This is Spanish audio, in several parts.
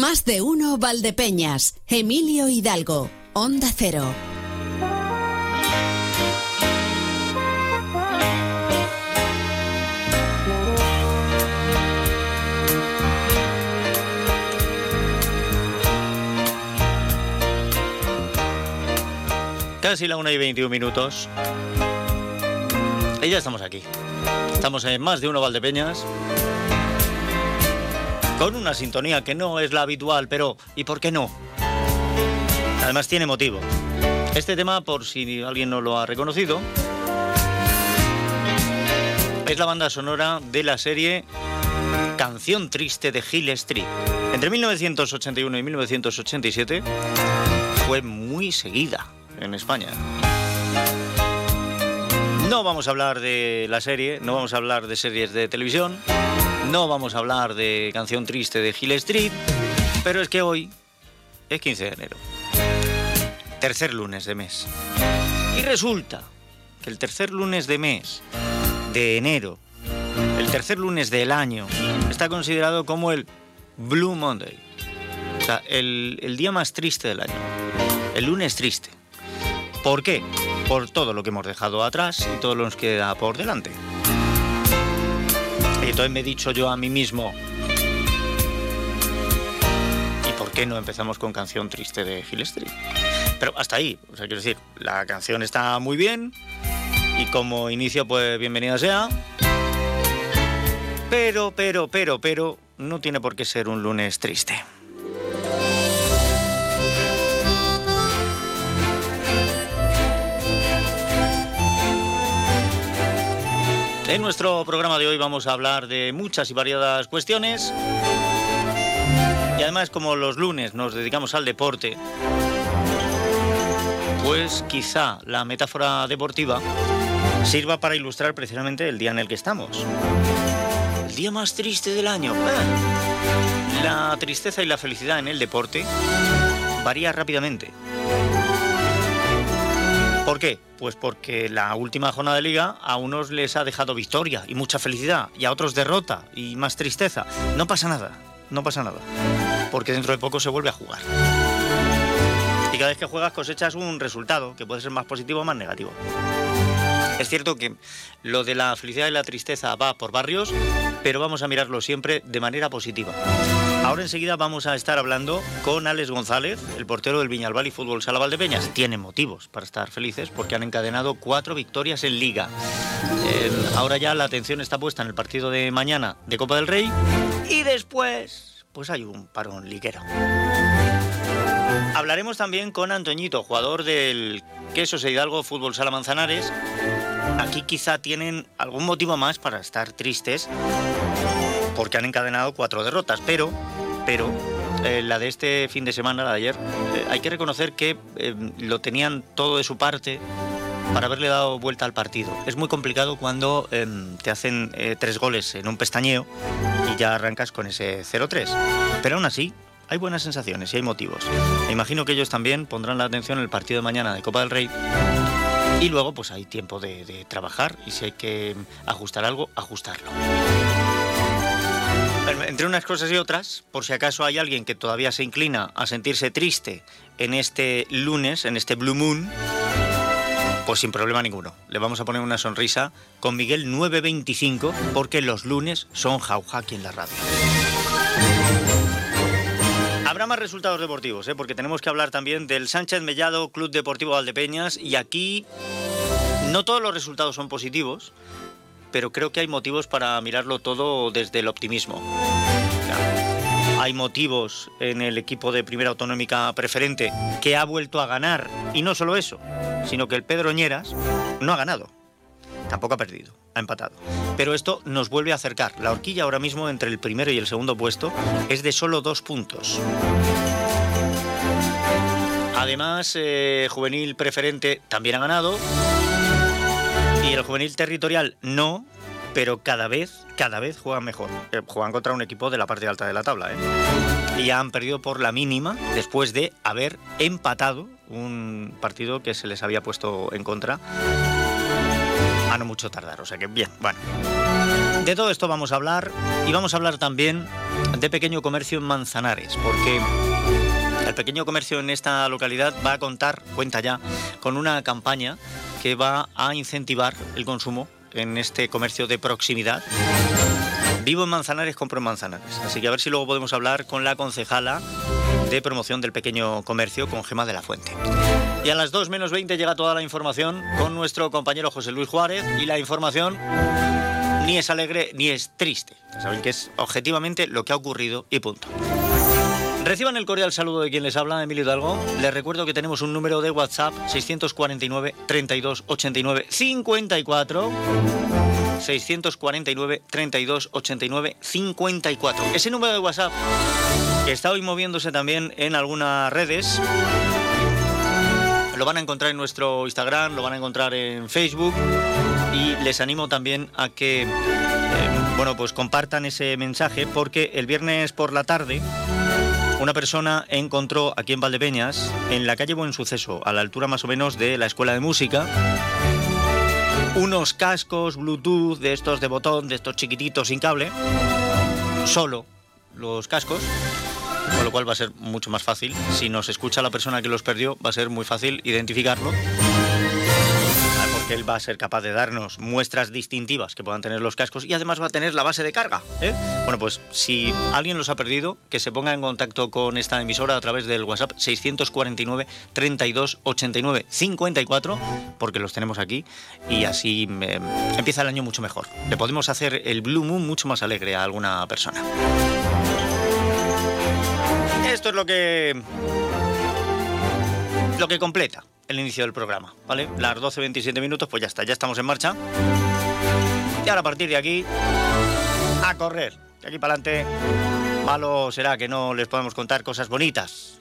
Más de uno Valdepeñas, Emilio Hidalgo, Onda Cero. Casi la 1 y 21 minutos. Y ya estamos aquí. Estamos en más de uno Valdepeñas. Con una sintonía que no es la habitual, pero ¿y por qué no? Además tiene motivo. Este tema, por si alguien no lo ha reconocido, es la banda sonora de la serie Canción Triste de Hill Street. Entre 1981 y 1987 fue muy seguida en España. No vamos a hablar de la serie, no vamos a hablar de series de televisión, no vamos a hablar de Canción Triste de Hill Street, pero es que hoy es 15 de enero, tercer lunes de mes. Y resulta que el tercer lunes de mes de enero, el tercer lunes del año, está considerado como el Blue Monday, o sea, el, el día más triste del año, el lunes triste. ¿Por qué? por todo lo que hemos dejado atrás y todo lo que nos queda por delante. Entonces me he dicho yo a mí mismo, ¿y por qué no empezamos con canción triste de Hill Street? Pero hasta ahí, o sea, quiero decir, la canción está muy bien y como inicio, pues bienvenida sea. Pero, pero, pero, pero, no tiene por qué ser un lunes triste. En nuestro programa de hoy vamos a hablar de muchas y variadas cuestiones. Y además, como los lunes nos dedicamos al deporte, pues quizá la metáfora deportiva sirva para ilustrar precisamente el día en el que estamos. El día más triste del año. Ah. La tristeza y la felicidad en el deporte varía rápidamente. ¿Por qué? Pues porque la última jornada de liga a unos les ha dejado victoria y mucha felicidad y a otros derrota y más tristeza. No pasa nada, no pasa nada. Porque dentro de poco se vuelve a jugar. Y cada vez que juegas cosechas un resultado que puede ser más positivo o más negativo. Es cierto que lo de la felicidad y la tristeza va por barrios, pero vamos a mirarlo siempre de manera positiva. Ahora enseguida vamos a estar hablando con Alex González, el portero del Viñalbal y Fútbol Sala Valdepeñas. Tienen motivos para estar felices porque han encadenado cuatro victorias en Liga. Ahora ya la atención está puesta en el partido de mañana de Copa del Rey y después pues hay un parón liguero. Hablaremos también con Antoñito, jugador del Quesos e Hidalgo Fútbol Sala Manzanares. Aquí quizá tienen algún motivo más para estar tristes porque han encadenado cuatro derrotas, pero, pero eh, la de este fin de semana, la de ayer, eh, hay que reconocer que eh, lo tenían todo de su parte para haberle dado vuelta al partido. Es muy complicado cuando te hacen tres goles en un pestañeo y ya arrancas con ese 0-3. Pero aún así, hay buenas sensaciones y hay motivos. Me imagino que ellos también pondrán la atención en el partido de mañana de Copa del Rey. Y luego pues hay tiempo de trabajar y si hay que ajustar algo, ajustarlo. Entre unas cosas y otras, por si acaso hay alguien que todavía se inclina a sentirse triste en este lunes, en este Blue Moon, pues sin problema ninguno. Le vamos a poner una sonrisa con Miguel 925 porque los lunes son jauja aquí en la radio. Habrá más resultados deportivos, ¿eh? porque tenemos que hablar también del Sánchez Mellado Club Deportivo Valdepeñas y aquí no todos los resultados son positivos, pero creo que hay motivos para mirarlo todo desde el optimismo. Hay motivos en el equipo de primera autonómica preferente que ha vuelto a ganar, y no solo eso, sino que el Pedro Ñeras no ha ganado, tampoco ha perdido, ha empatado. Pero esto nos vuelve a acercar. La horquilla ahora mismo entre el primero y el segundo puesto es de solo dos puntos. Además, eh, Juvenil Preferente también ha ganado, y el juvenil territorial no, pero cada vez, cada vez juegan mejor. Eh, juegan contra un equipo de la parte alta de la tabla, ¿eh? Y ya han perdido por la mínima después de haber empatado un partido que se les había puesto en contra a no mucho tardar. O sea que bien, bueno. De todo esto vamos a hablar y vamos a hablar también de pequeño comercio en Manzanares, porque el pequeño comercio en esta localidad va a contar, cuenta ya, con una campaña que va a incentivar el consumo en este comercio de proximidad. Vivo en Manzanares, compro en Manzanares. Así que a ver si luego podemos hablar con la concejala de promoción del pequeño comercio con Gema de la Fuente. Y a las 2 menos 20 llega toda la información con nuestro compañero José Luis Juárez y la información ni es alegre ni es triste. Saben que es objetivamente lo que ha ocurrido y punto. Reciban el cordial saludo de quien les habla, Emilio Hidalgo. Les recuerdo que tenemos un número de WhatsApp 649 32 89 54. 649 32 89 54. Ese número de WhatsApp está hoy moviéndose también en algunas redes. Lo van a encontrar en nuestro Instagram, lo van a encontrar en Facebook y les animo también a que eh, bueno, pues compartan ese mensaje porque el viernes por la tarde una persona encontró aquí en Valdepeñas, en la calle Buen Suceso, a la altura más o menos de la escuela de música, unos cascos Bluetooth de estos de botón, de estos chiquititos sin cable, solo los cascos, con lo cual va a ser mucho más fácil. Si nos escucha la persona que los perdió, va a ser muy fácil identificarlo él va a ser capaz de darnos muestras distintivas que puedan tener los cascos y además va a tener la base de carga. ¿eh? Bueno, pues si alguien los ha perdido, que se ponga en contacto con esta emisora a través del WhatsApp 649 32 89 54, porque los tenemos aquí y así eh, empieza el año mucho mejor. Le podemos hacer el Blue Moon mucho más alegre a alguna persona. Esto es lo que lo que completa el inicio del programa, ¿vale? Las 12.27 minutos, pues ya está, ya estamos en marcha. Y ahora a partir de aquí, a correr. De aquí para adelante, malo será que no les podemos contar cosas bonitas,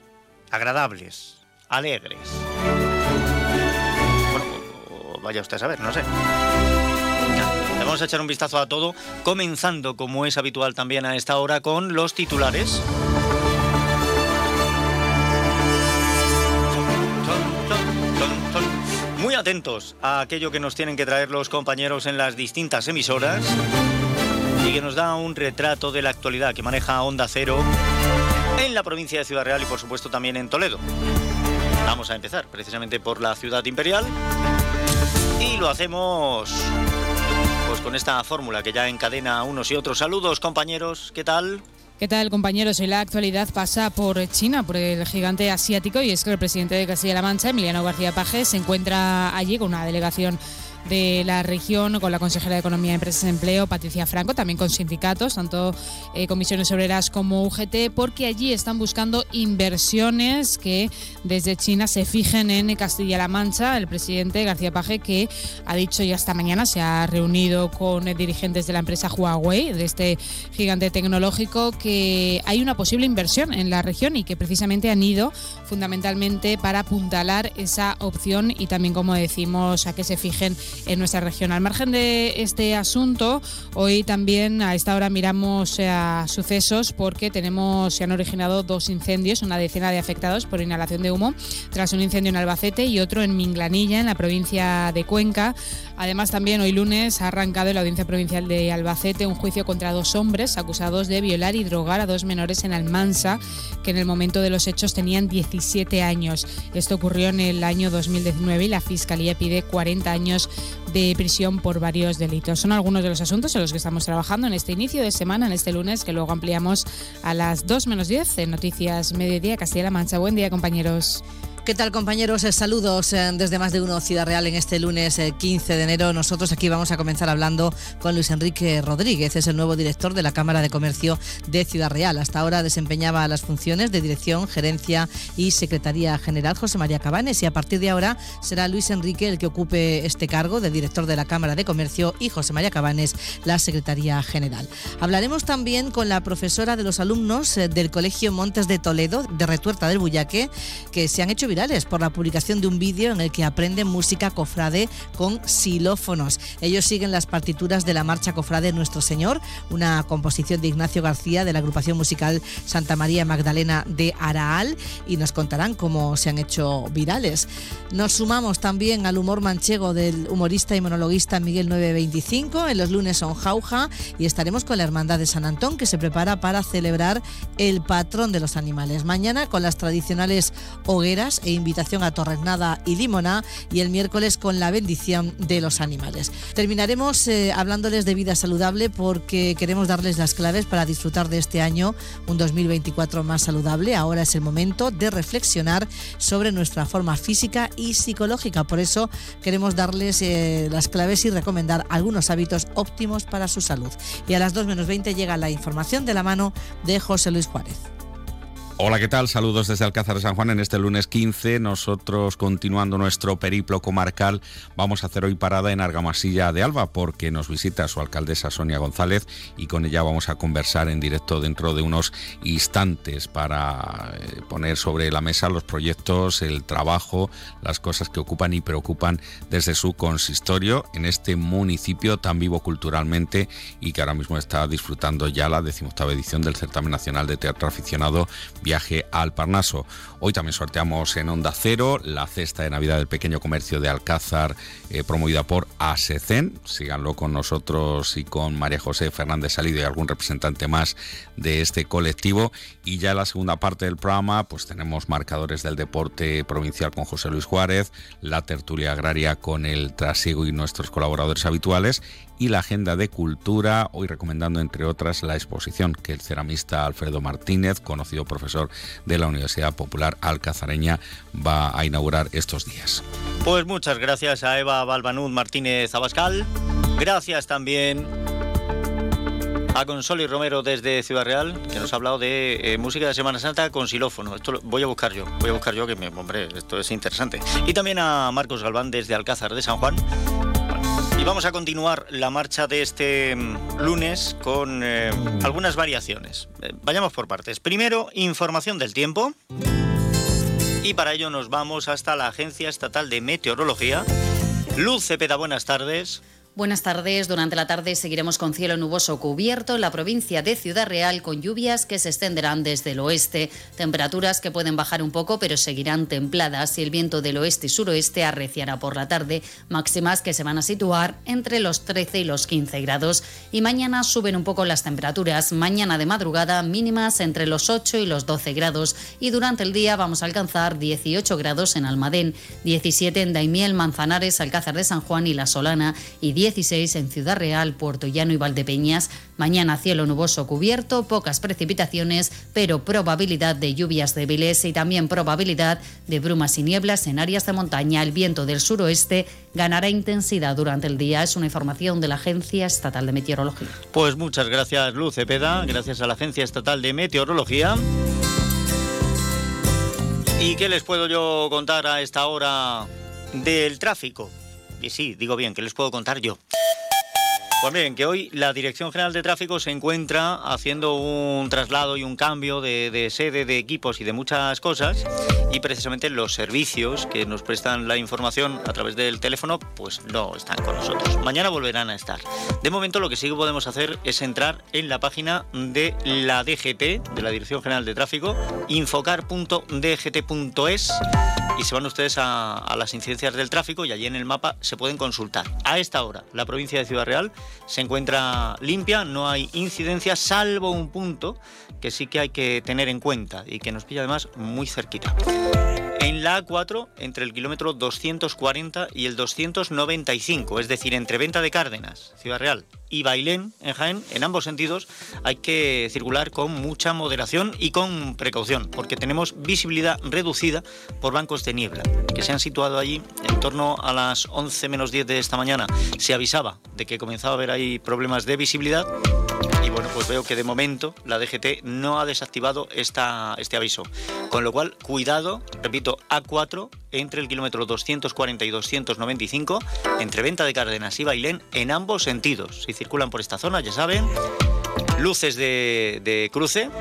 agradables, alegres. Bueno, vaya usted a saber, no sé. vamos a echar un vistazo a todo, comenzando como es habitual también a esta hora con los titulares. Atentos a aquello que nos tienen que traer los compañeros en las distintas emisoras y que nos da un retrato de la actualidad que maneja Onda Cero en la provincia de Ciudad Real y por supuesto también en Toledo. Vamos a empezar precisamente por la ciudad imperial y lo hacemos pues con esta fórmula que ya encadena unos y otros. Saludos compañeros, ¿qué tal? ¿Qué tal, compañeros? Hoy la actualidad pasa por China, por el gigante asiático, y es que el presidente de Castilla-La Mancha, Emiliano García Paje, se encuentra allí con una delegación de la región con la consejera de Economía, Empresas y Empleo, Patricia Franco, también con sindicatos, tanto eh, comisiones obreras como UGT, porque allí están buscando inversiones que desde China se fijen en Castilla-La Mancha. El presidente García Paje, que ha dicho ya esta mañana, se ha reunido con dirigentes de la empresa Huawei, de este gigante tecnológico, que hay una posible inversión en la región y que precisamente han ido fundamentalmente para apuntalar esa opción y también, como decimos, a que se fijen en nuestra región. Al margen de este asunto, hoy también a esta hora miramos a sucesos porque tenemos, se han originado dos incendios, una decena de afectados por inhalación de humo, tras un incendio en Albacete y otro en Minglanilla, en la provincia de Cuenca. Además, también hoy lunes ha arrancado en la Audiencia Provincial de Albacete un juicio contra dos hombres acusados de violar y drogar a dos menores en Almansa, que en el momento de los hechos tenían 17 años. Esto ocurrió en el año 2019 y la Fiscalía pide 40 años de prisión por varios delitos. Son algunos de los asuntos en los que estamos trabajando en este inicio de semana, en este lunes, que luego ampliamos a las 2 menos 10 en Noticias Mediodía Castilla-La Mancha. Buen día, compañeros. ¿Qué tal compañeros? Eh, saludos eh, desde más de uno Ciudad Real en este lunes 15 eh, de enero. Nosotros aquí vamos a comenzar hablando con Luis Enrique Rodríguez, es el nuevo director de la Cámara de Comercio de Ciudad Real. Hasta ahora desempeñaba las funciones de dirección, gerencia y secretaría general José María Cabanes y a partir de ahora será Luis Enrique el que ocupe este cargo de director de la Cámara de Comercio y José María Cabanes la secretaría general. Hablaremos también con la profesora de los alumnos del Colegio Montes de Toledo de Retuerta del Bullaque que se han hecho virales virales por la publicación de un vídeo en el que aprenden música cofrade con xilófonos. Ellos siguen las partituras de la marcha cofrade Nuestro Señor, una composición de Ignacio García de la agrupación musical Santa María Magdalena de Araal y nos contarán cómo se han hecho virales. Nos sumamos también al humor manchego del humorista y monologuista Miguel 925 en los lunes son Jauja y estaremos con la Hermandad de San Antón que se prepara para celebrar el patrón de los animales. Mañana con las tradicionales hogueras e invitación a torrenada y limona y el miércoles con la bendición de los animales. Terminaremos eh, hablándoles de vida saludable porque queremos darles las claves para disfrutar de este año, un 2024 más saludable. Ahora es el momento de reflexionar sobre nuestra forma física y psicológica. Por eso queremos darles eh, las claves y recomendar algunos hábitos óptimos para su salud. Y a las 2 menos 20 llega la información de la mano de José Luis Juárez. Hola, ¿qué tal? Saludos desde Alcázar de San Juan en este lunes 15. Nosotros, continuando nuestro periplo comarcal, vamos a hacer hoy parada en Argamasilla de Alba porque nos visita su alcaldesa Sonia González y con ella vamos a conversar en directo dentro de unos instantes para eh, poner sobre la mesa los proyectos, el trabajo, las cosas que ocupan y preocupan desde su consistorio en este municipio tan vivo culturalmente y que ahora mismo está disfrutando ya la decimoctava edición del Certamen Nacional de Teatro Aficionado viaje al Parnaso. Hoy también sorteamos en Onda Cero la cesta de Navidad del pequeño comercio de Alcázar, eh, promovida por ASECEN. Síganlo con nosotros y con María José Fernández Salido y algún representante más de este colectivo. Y ya en la segunda parte del programa, pues tenemos marcadores del deporte provincial con José Luis Juárez, la tertulia agraria con el trasiego y nuestros colaboradores habituales y la agenda de cultura, hoy recomendando entre otras la exposición que el ceramista Alfredo Martínez, conocido profesor de la Universidad Popular Alcazareña, va a inaugurar estos días. Pues muchas gracias a Eva Balbanud Martínez Abascal. Gracias también a Consoli Romero desde Ciudad Real, que nos ha hablado de eh, música de Semana Santa con xilófono. Esto lo voy a buscar yo, voy a buscar yo que me, hombre, esto es interesante. Y también a Marcos Galván desde Alcázar de San Juan, y vamos a continuar la marcha de este mm, lunes con eh, algunas variaciones. Eh, vayamos por partes. Primero, información del tiempo. Y para ello nos vamos hasta la Agencia Estatal de Meteorología. Luz Cepeda, buenas tardes. Buenas tardes. Durante la tarde seguiremos con cielo nuboso cubierto en la provincia de Ciudad Real con lluvias que se extenderán desde el oeste. Temperaturas que pueden bajar un poco pero seguirán templadas y el viento del oeste y suroeste arreciará por la tarde. Máximas que se van a situar entre los 13 y los 15 grados. Y mañana suben un poco las temperaturas. Mañana de madrugada mínimas entre los 8 y los 12 grados. Y durante el día vamos a alcanzar 18 grados en Almadén, 17 en Daimiel, Manzanares, Alcázar de San Juan y La Solana y 10 16 en Ciudad Real, Puerto Llano y Valdepeñas. Mañana cielo nuboso cubierto, pocas precipitaciones, pero probabilidad de lluvias débiles y también probabilidad de brumas y nieblas en áreas de montaña. El viento del suroeste ganará intensidad durante el día. Es una información de la Agencia Estatal de Meteorología. Pues muchas gracias, Luz Cepeda. Gracias a la Agencia Estatal de Meteorología. ¿Y qué les puedo yo contar a esta hora del tráfico? Sí, digo bien, que les puedo contar yo. Pues bien, que hoy la Dirección General de Tráfico se encuentra haciendo un traslado y un cambio de, sede de equipos y de muchas cosas y precisamente los servicios que nos prestan la información a través del teléfono pues no están con nosotros. Mañana volverán a estar. De momento lo que sí podemos hacer es entrar en la página de la DGT, de la Dirección General de Tráfico, infocar.dgt.es y se van ustedes a las incidencias del tráfico y allí en el mapa se pueden consultar. A esta hora, la provincia de Ciudad Real se encuentra limpia, no hay incidencias, salvo un punto que sí que hay que tener en cuenta y que nos pilla además muy cerquita. En la A4, entre el kilómetro 240 y el 295, es decir, entre Venta de Cárdenas, Ciudad Real, y Bailén, en Jaén, en ambos sentidos, hay que circular con mucha moderación y con precaución, porque tenemos visibilidad reducida por bancos de niebla, que se han situado allí en torno a las 11 menos 10 de esta mañana. Se avisaba de que comenzaba a haber ahí problemas de visibilidad y bueno, pues veo que de momento la DGT no ha desactivado esta, este aviso. Con lo cual, cuidado, repito, A4 entre el kilómetro 240 y 295, entre Venta de Cárdenas y Bailén, en ambos sentidos. Si circulan por esta zona, ya saben, luces de, de cruce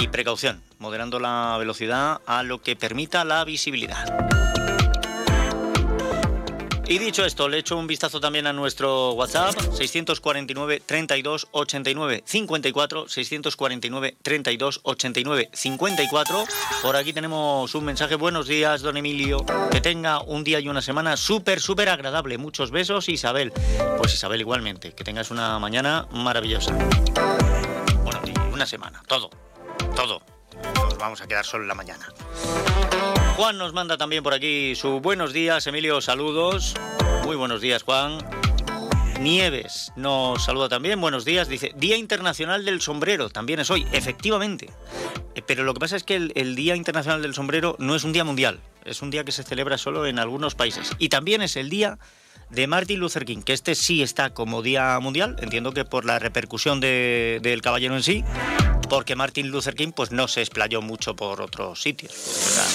y precaución moderando la velocidad a lo que permita la visibilidad. Y dicho esto, le echo un vistazo también a nuestro WhatsApp, 649 32 89 54, 649 32 89 54. Por aquí tenemos un mensaje, buenos días, don Emilio, que tenga un día y una semana súper, súper agradable. Muchos besos, Isabel. Pues Isabel igualmente, que tengas una mañana maravillosa. Bueno, y una semana, todo, todo. Nos vamos a quedar solo en la mañana. Juan nos manda también por aquí su buenos días, Emilio, saludos. Muy buenos días, Juan. Nieves nos saluda también, buenos días, dice, Día Internacional del Sombrero, también es hoy, efectivamente. Eh, pero lo que pasa es que el, Día Internacional del Sombrero no es un día mundial, es un día que se celebra solo en algunos países. Y también es el día de Martin Luther King, que este sí está como día mundial, entiendo que por la repercusión del caballero en sí, porque Martin Luther King pues no se explayó mucho por otros sitios.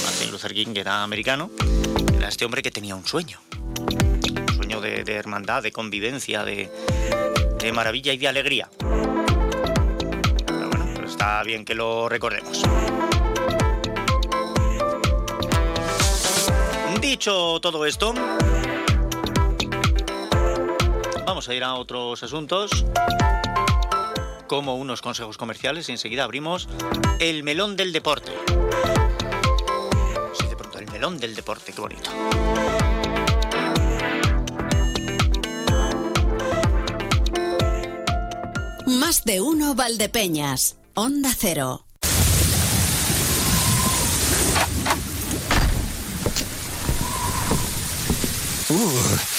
Martin Luther King era americano, era este hombre que tenía un sueño, un sueño de, hermandad, de convivencia, de, maravilla y de alegría. Pero bueno, está bien que lo recordemos. Dicho todo esto, vamos a ir a otros asuntos como unos consejos comerciales y enseguida abrimos el melón del deporte. Sí, de pronto, el melón del deporte, qué bonito. Más de uno Valdepeñas, Onda Cero. Uh.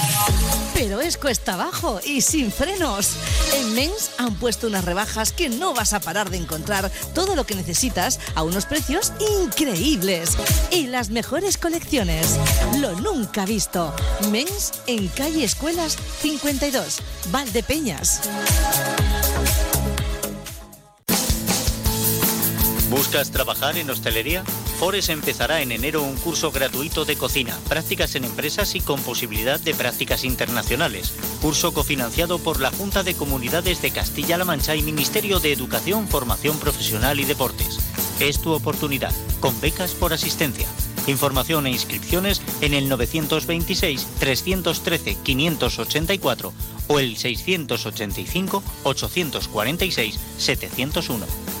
pero es cuesta abajo y sin frenos. En Mens han puesto unas rebajas que no vas a parar de encontrar todo lo que necesitas a unos precios increíbles. Y las mejores colecciones. Lo nunca visto. Mens en calle Escuelas 52, Valdepeñas. ¿Buscas trabajar en hostelería? Fores empezará en enero un curso gratuito de cocina, prácticas en empresas y con posibilidad de prácticas internacionales. Curso cofinanciado por la Junta de Comunidades de Castilla-La Mancha y Ministerio de Educación, Formación Profesional y Deportes. Es tu oportunidad, con becas por asistencia. Información e inscripciones en el 926-313-584 o el 685-846-701.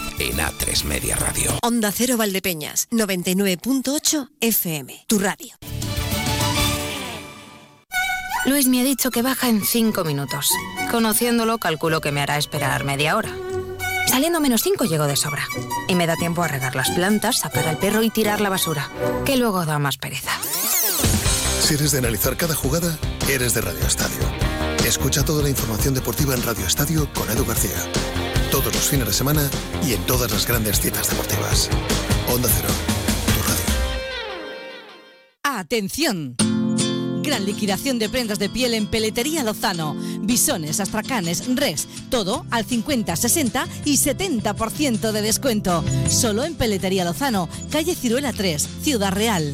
en A3 Media Radio. Onda Cero Valdepeñas, 99.8 FM, tu radio. Luis me ha dicho que baja en 5 minutos. Conociéndolo, calculo que me hará esperar media hora. Saliendo menos 5 llego de sobra. Y me da tiempo a regar las plantas, sacar al perro y tirar la basura, que luego da más pereza. Si eres de analizar cada jugada, eres de Radio Estadio. Escucha toda la información deportiva en Radio Estadio con Edu García todos los fines de semana y en todas las grandes citas deportivas. Onda Cero, tu radio. ¡Atención! Gran liquidación de prendas de piel en Peletería Lozano. Bisones, astracanes, res, todo al 50, 60 y 70% de descuento. Solo en Peletería Lozano, calle Ciruela 3, Ciudad Real.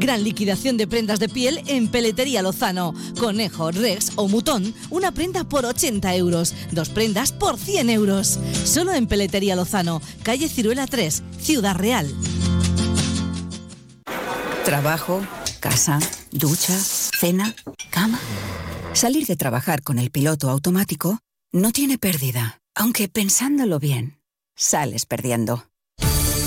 Gran liquidación de prendas de piel en Peletería Lozano. Conejo, Rex o Mutón, una prenda por 80 euros, dos prendas por 100 euros. Solo en Peletería Lozano, calle Ciruela 3, Ciudad Real. Trabajo, casa, ducha, cena, cama. Salir de trabajar con el piloto automático no tiene pérdida, aunque pensándolo bien, sales perdiendo.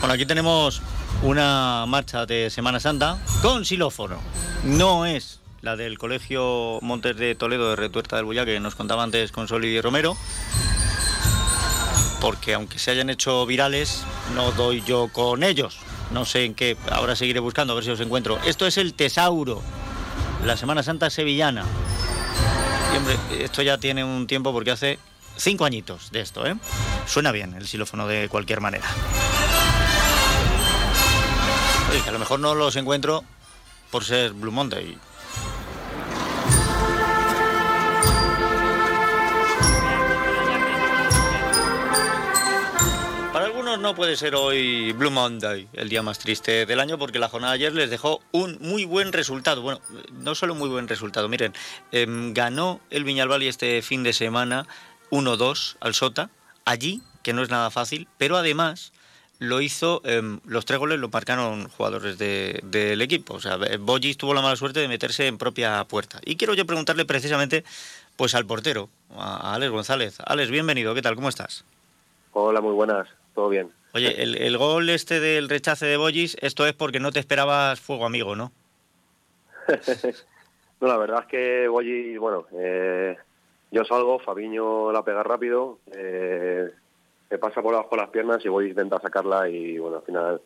Bueno, aquí tenemos una marcha de Semana Santa con xilófono. No es la del Colegio Montes de Toledo de Retuerta del Bulla que nos contaba antes con Soli Romero, porque aunque se hayan hecho virales, no doy yo con ellos. No sé en qué, ahora seguiré buscando a ver si os encuentro. Esto es el Tesauro, la Semana Santa sevillana. Y esto ya tiene un tiempo porque hace cinco añitos de esto, ¿eh? Suena bien el xilófono de cualquier manera. A lo mejor no los encuentro por ser Blue Monday. Para algunos no puede ser hoy Blue Monday, el día más triste del año, porque la jornada de ayer les dejó un muy buen resultado. Bueno, no solo muy buen resultado, miren, em, ganó el Viñalbali este fin de semana 1-2 al Sota, allí, que no es nada fácil, pero además lo hizo, em, los tres goles lo marcaron jugadores de- del equipo. O sea, Bollis tuvo la mala suerte de meterse en propia puerta. Y quiero yo preguntarle precisamente pues al portero, a Alex González. Alex, bienvenido, ¿qué tal? ¿Cómo estás? Hola, muy buenas, todo bien. Oye, el, el gol este del rechace de Bollis, esto es porque no te esperabas fuego amigo, ¿no? No, la verdad es que Boyi, bueno, eh, yo salgo, Fabiño la pega rápido, eh, me pasa por abajo las piernas y voy a intentar sacarla y bueno, al final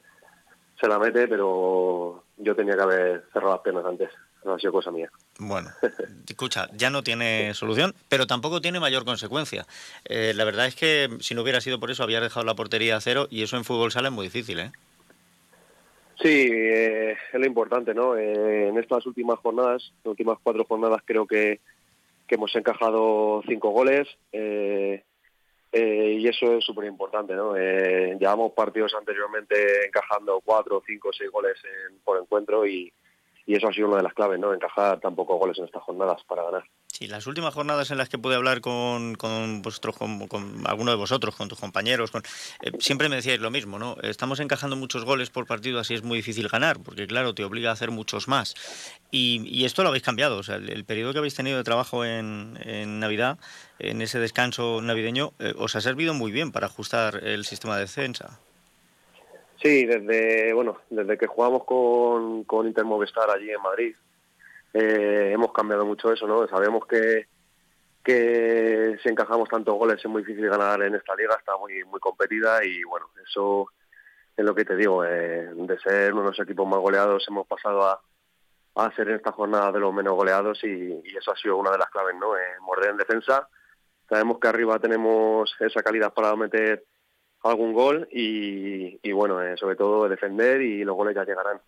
se la mete, pero yo tenía que haber cerrado las piernas antes, no ha sido cosa mía. Bueno, escucha, ya no tiene solución, pero tampoco tiene mayor consecuencia. Eh, la verdad es que si no hubiera sido por eso, había dejado la portería a cero y eso en fútbol sale muy difícil, ¿eh? Sí, eh, es lo importante, ¿no? Eh, en estas últimas jornadas, las últimas cuatro jornadas, creo que, que hemos encajado cinco goles eh, eh, y eso es súper importante, ¿no? Eh, llevamos partidos anteriormente encajando cuatro, cinco, seis goles en- por encuentro y, y eso ha sido una de las claves, ¿no? Encajar tan pocos goles en estas jornadas para ganar. Sí, las últimas jornadas en las que pude hablar con, con vosotros, con, con alguno de vosotros, con tus compañeros, con, eh, siempre me decíais lo mismo, ¿no? Estamos encajando muchos goles por partido, así es muy difícil ganar, porque claro, te obliga a hacer muchos más. Y, y esto lo habéis cambiado, o sea, el, periodo que habéis tenido de trabajo en, en Navidad, en ese descanso navideño, eh, os ha servido muy bien para ajustar el sistema de defensa. Sí, desde bueno, desde que jugamos con, con Inter Movistar allí en Madrid, eh, hemos cambiado mucho eso, ¿no? Sabemos que, que si encajamos tantos goles es muy difícil ganar en esta liga, está muy muy competida y bueno, eso es lo que te digo, eh, de ser uno de los equipos más goleados hemos pasado a, a ser en esta jornada de los menos goleados y, eso ha sido una de las claves, ¿no? Eh, morder en defensa, sabemos que arriba tenemos esa calidad para meter algún gol y, y bueno, eh, sobre todo defender y los goles ya llegarán.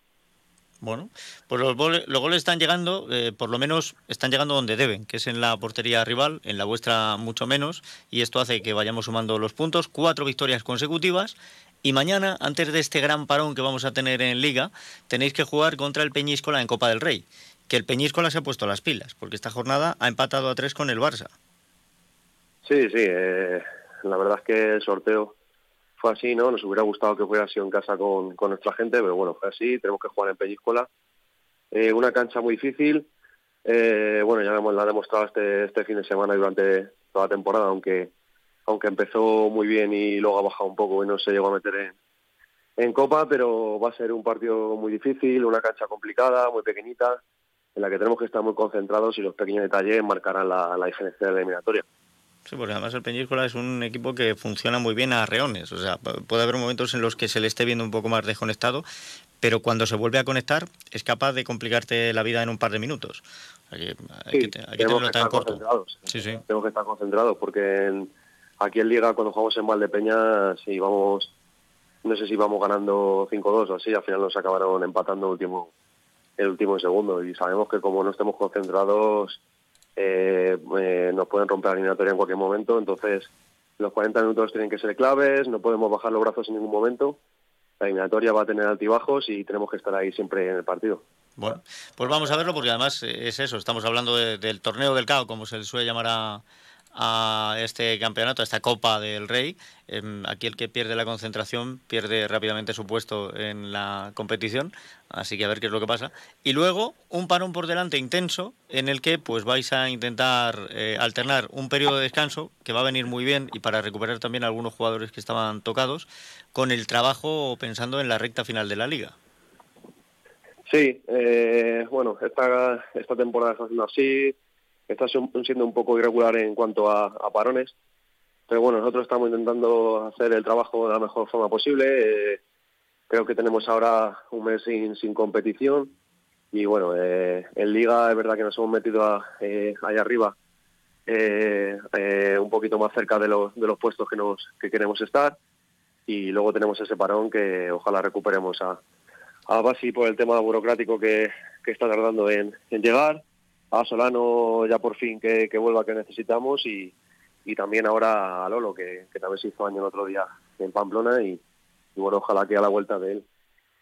Bueno, pues los, gole- los goles están llegando, eh, por lo menos están llegando donde deben, que es en la portería rival, en la vuestra mucho menos, y esto hace que vayamos sumando los puntos, cuatro victorias consecutivas, y mañana, antes de este gran parón que vamos a tener en Liga, tenéis que jugar contra el Peñíscola en Copa del Rey, que el Peñíscola se ha puesto las pilas, porque esta jornada ha empatado a tres con el Barça. Sí, sí, eh, la verdad es que el sorteo fue así, ¿no? Nos hubiera gustado que hubiera sido en casa con, con nuestra gente, pero bueno, fue así, tenemos que jugar en Peñíscola. Eh, una cancha muy difícil, eh, bueno, ya la ha demostrado este, este fin de semana y durante toda la temporada, aunque aunque empezó muy bien y luego ha bajado un poco y no se llegó a meter en, en Copa, pero va a ser un partido muy difícil, una cancha complicada, muy pequeñita, en la que tenemos que estar muy concentrados y los pequeños detalles marcarán la, la diferencia de la eliminatoria. Sí, porque además el Peñíscola es un equipo que funciona muy bien a reones. O sea, puede haber momentos en los que se le esté viendo un poco más desconectado, pero cuando se vuelve a conectar es capaz de complicarte la vida en un par de minutos. Hay Sí, que, hay que tenemos tenerlo que tan estar corto. concentrados. Sí, sí. Tenemos que estar concentrados porque en- aquí en Liga, cuando jugamos en Valdepeña, si vamos, no sé si vamos ganando 5-2 o así, al final nos acabaron empatando el último, el último segundo. Y sabemos que como no estemos concentrados, eh, eh, nos pueden romper la eliminatoria en cualquier momento. Entonces, los 40 minutos tienen que ser claves, no podemos bajar los brazos en ningún momento. La eliminatoria va a tener altibajos y tenemos que estar ahí siempre en el partido. Bueno, pues vamos a verlo porque además es eso, estamos hablando de- del torneo del CAO, como se le suele llamar a, a este campeonato, a esta Copa del Rey. Em, aquí el que pierde la concentración pierde rápidamente su puesto en la competición, así que a ver qué es lo que pasa. Y luego un parón por delante intenso en el que pues vais a intentar eh, alternar un periodo de descanso que va a venir muy bien y para recuperar también a algunos jugadores que estaban tocados con el trabajo pensando en la recta final de la liga. Sí, eh, bueno, esta, esta temporada está siendo así, está siendo un poco irregular en cuanto a, parones, pero bueno, nosotros estamos intentando hacer el trabajo de la mejor forma posible. eh, creo que tenemos ahora un mes sin, competición y bueno, eh, en Liga es verdad que nos hemos metido a, eh, arriba, un poquito más cerca de los, de los puestos que, queremos estar y luego tenemos ese parón que ojalá recuperemos a, a Basi por el tema burocrático que, está tardando en llegar, a Solano ya por fin que, que vuelva que necesitamos y, y también ahora a Lolo que, que también se hizo año el otro día en Pamplona y, y bueno, ojalá que a la vuelta de él,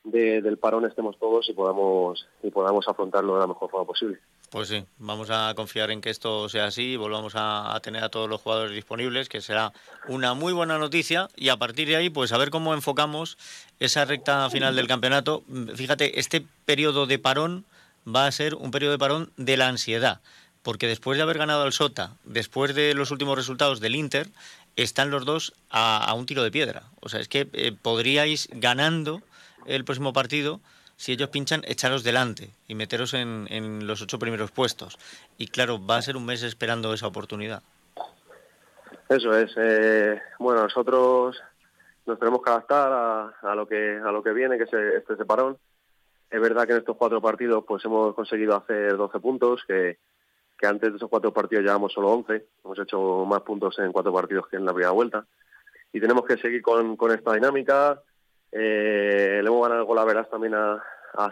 de- del parón estemos todos y podamos, y podamos afrontarlo de la mejor forma posible. Pues sí, vamos a confiar en que esto sea así y volvamos a, a tener a todos los jugadores disponibles, que será una muy buena noticia. Y a partir de ahí, pues a ver cómo enfocamos esa recta final del campeonato. Fíjate, este periodo de parón va a ser un periodo de parón de la ansiedad, porque después de haber ganado al Sota, después de los últimos resultados del Inter, están los dos a, un tiro de piedra. O sea, es que eh, podríais ganando el próximo partido si ellos pinchan, echaros delante y meteros en, los ocho primeros puestos. Y claro, va a ser un mes esperando esa oportunidad. Eso es. eh, bueno, nosotros nos tenemos que adaptar a, a lo que a lo que viene, que es este ese parón. Es verdad que en estos cuatro partidos pues hemos conseguido hacer 12 puntos, que, antes de esos cuatro partidos llevamos solo 11. Hemos hecho más puntos en cuatro partidos que en la primera vuelta. Y tenemos que seguir con, esta dinámica. Eh, le hemos ganado el gol a Veras también a,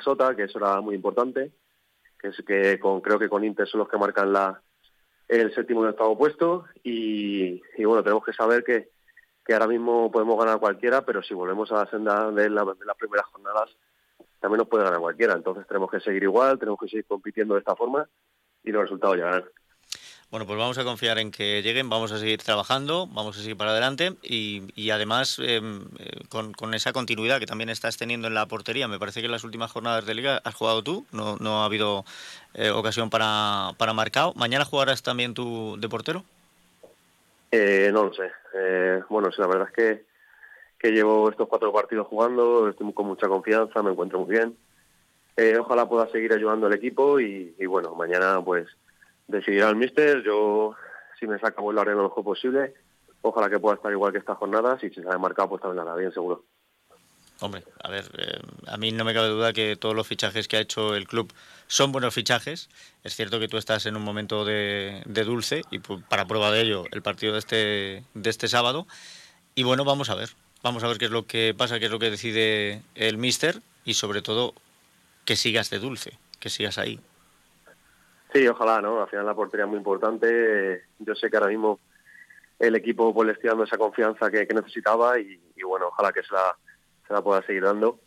Sota, que eso era muy importante. Que es que con, creo que con Inter son los que marcan la, el séptimo y octavo puesto y, y bueno, tenemos que saber que, que ahora mismo podemos ganar cualquiera, pero si volvemos a la senda de, la- de las primeras jornadas, también nos puede ganar cualquiera. Entonces tenemos que seguir igual, tenemos que seguir compitiendo de esta forma y los resultados llegarán. Bueno, pues vamos a confiar en que lleguen, vamos a seguir trabajando, vamos a seguir para adelante y, y además eh, eh, con, con esa continuidad que también estás teniendo en la portería. Me parece que en las últimas jornadas de liga has jugado tú, no, no ha habido eh, ocasión para, para marcado. ¿Mañana jugarás también tú de portero? Eh, no lo sé. Eh, bueno, sí, la verdad es que, que llevo estos cuatro partidos jugando, estoy con mucha confianza, me encuentro muy bien. Eh, ojalá pueda seguir ayudando al equipo y, bueno, mañana pues decidirá el míster. Yo, si me saca, vuelvo a haré lo mejor posible. Ojalá que pueda estar igual que estas jornadas y si se ha marcado, pues también hará bien, seguro. Hombre, a ver, eh, a mí no me cabe duda que todos los fichajes que ha hecho el club son buenos fichajes. Es cierto que tú estás en un momento de, de dulce y pu- para prueba de ello el partido de este, de este sábado. Y bueno, vamos a ver. Vamos a ver qué es lo que pasa, qué es lo que decide el míster y sobre todo que sigas de dulce, que sigas ahí. Sí, ojalá, ¿no? Al final la portería es muy importante. Yo sé que ahora mismo el equipo pues, le estoy dando esa confianza que, necesitaba y, bueno, ojalá que se la, se la pueda seguir dando.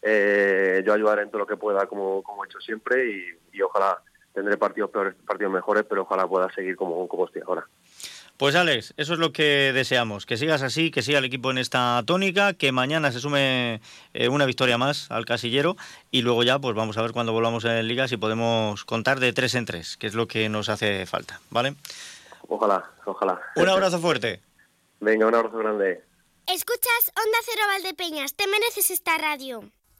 Eh, yo ayudaré en todo lo que pueda, como, como he hecho siempre, y, y ojalá tendré partidos peores, partidos mejores, pero ojalá pueda seguir como, como estoy ahora. Pues Alex, eso es lo que deseamos, que sigas así, que siga el equipo en esta tónica, que mañana se sume eh, una victoria más al casillero y luego ya pues vamos a ver cuando volvamos en Liga si podemos contar de tres en tres, que es lo que nos hace falta, ¿vale? Ojalá, ojalá. Un abrazo fuerte. Venga, un abrazo grande. Escuchas Onda Cero Valdepeñas, te mereces esta radio.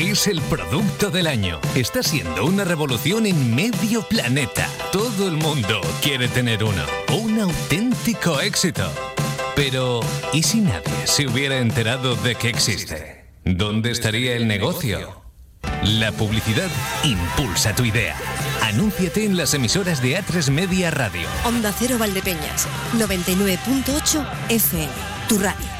Es el producto del año. Está siendo una revolución en medio planeta. Todo el mundo quiere tener uno. Un auténtico éxito. Pero, ¿y si nadie se hubiera enterado de que existe? ¿Dónde estaría el negocio? La publicidad impulsa tu idea. Anúnciate en las emisoras de A3 Media Radio. Onda Cero Valdepeñas, 99.8 FM, tu radio.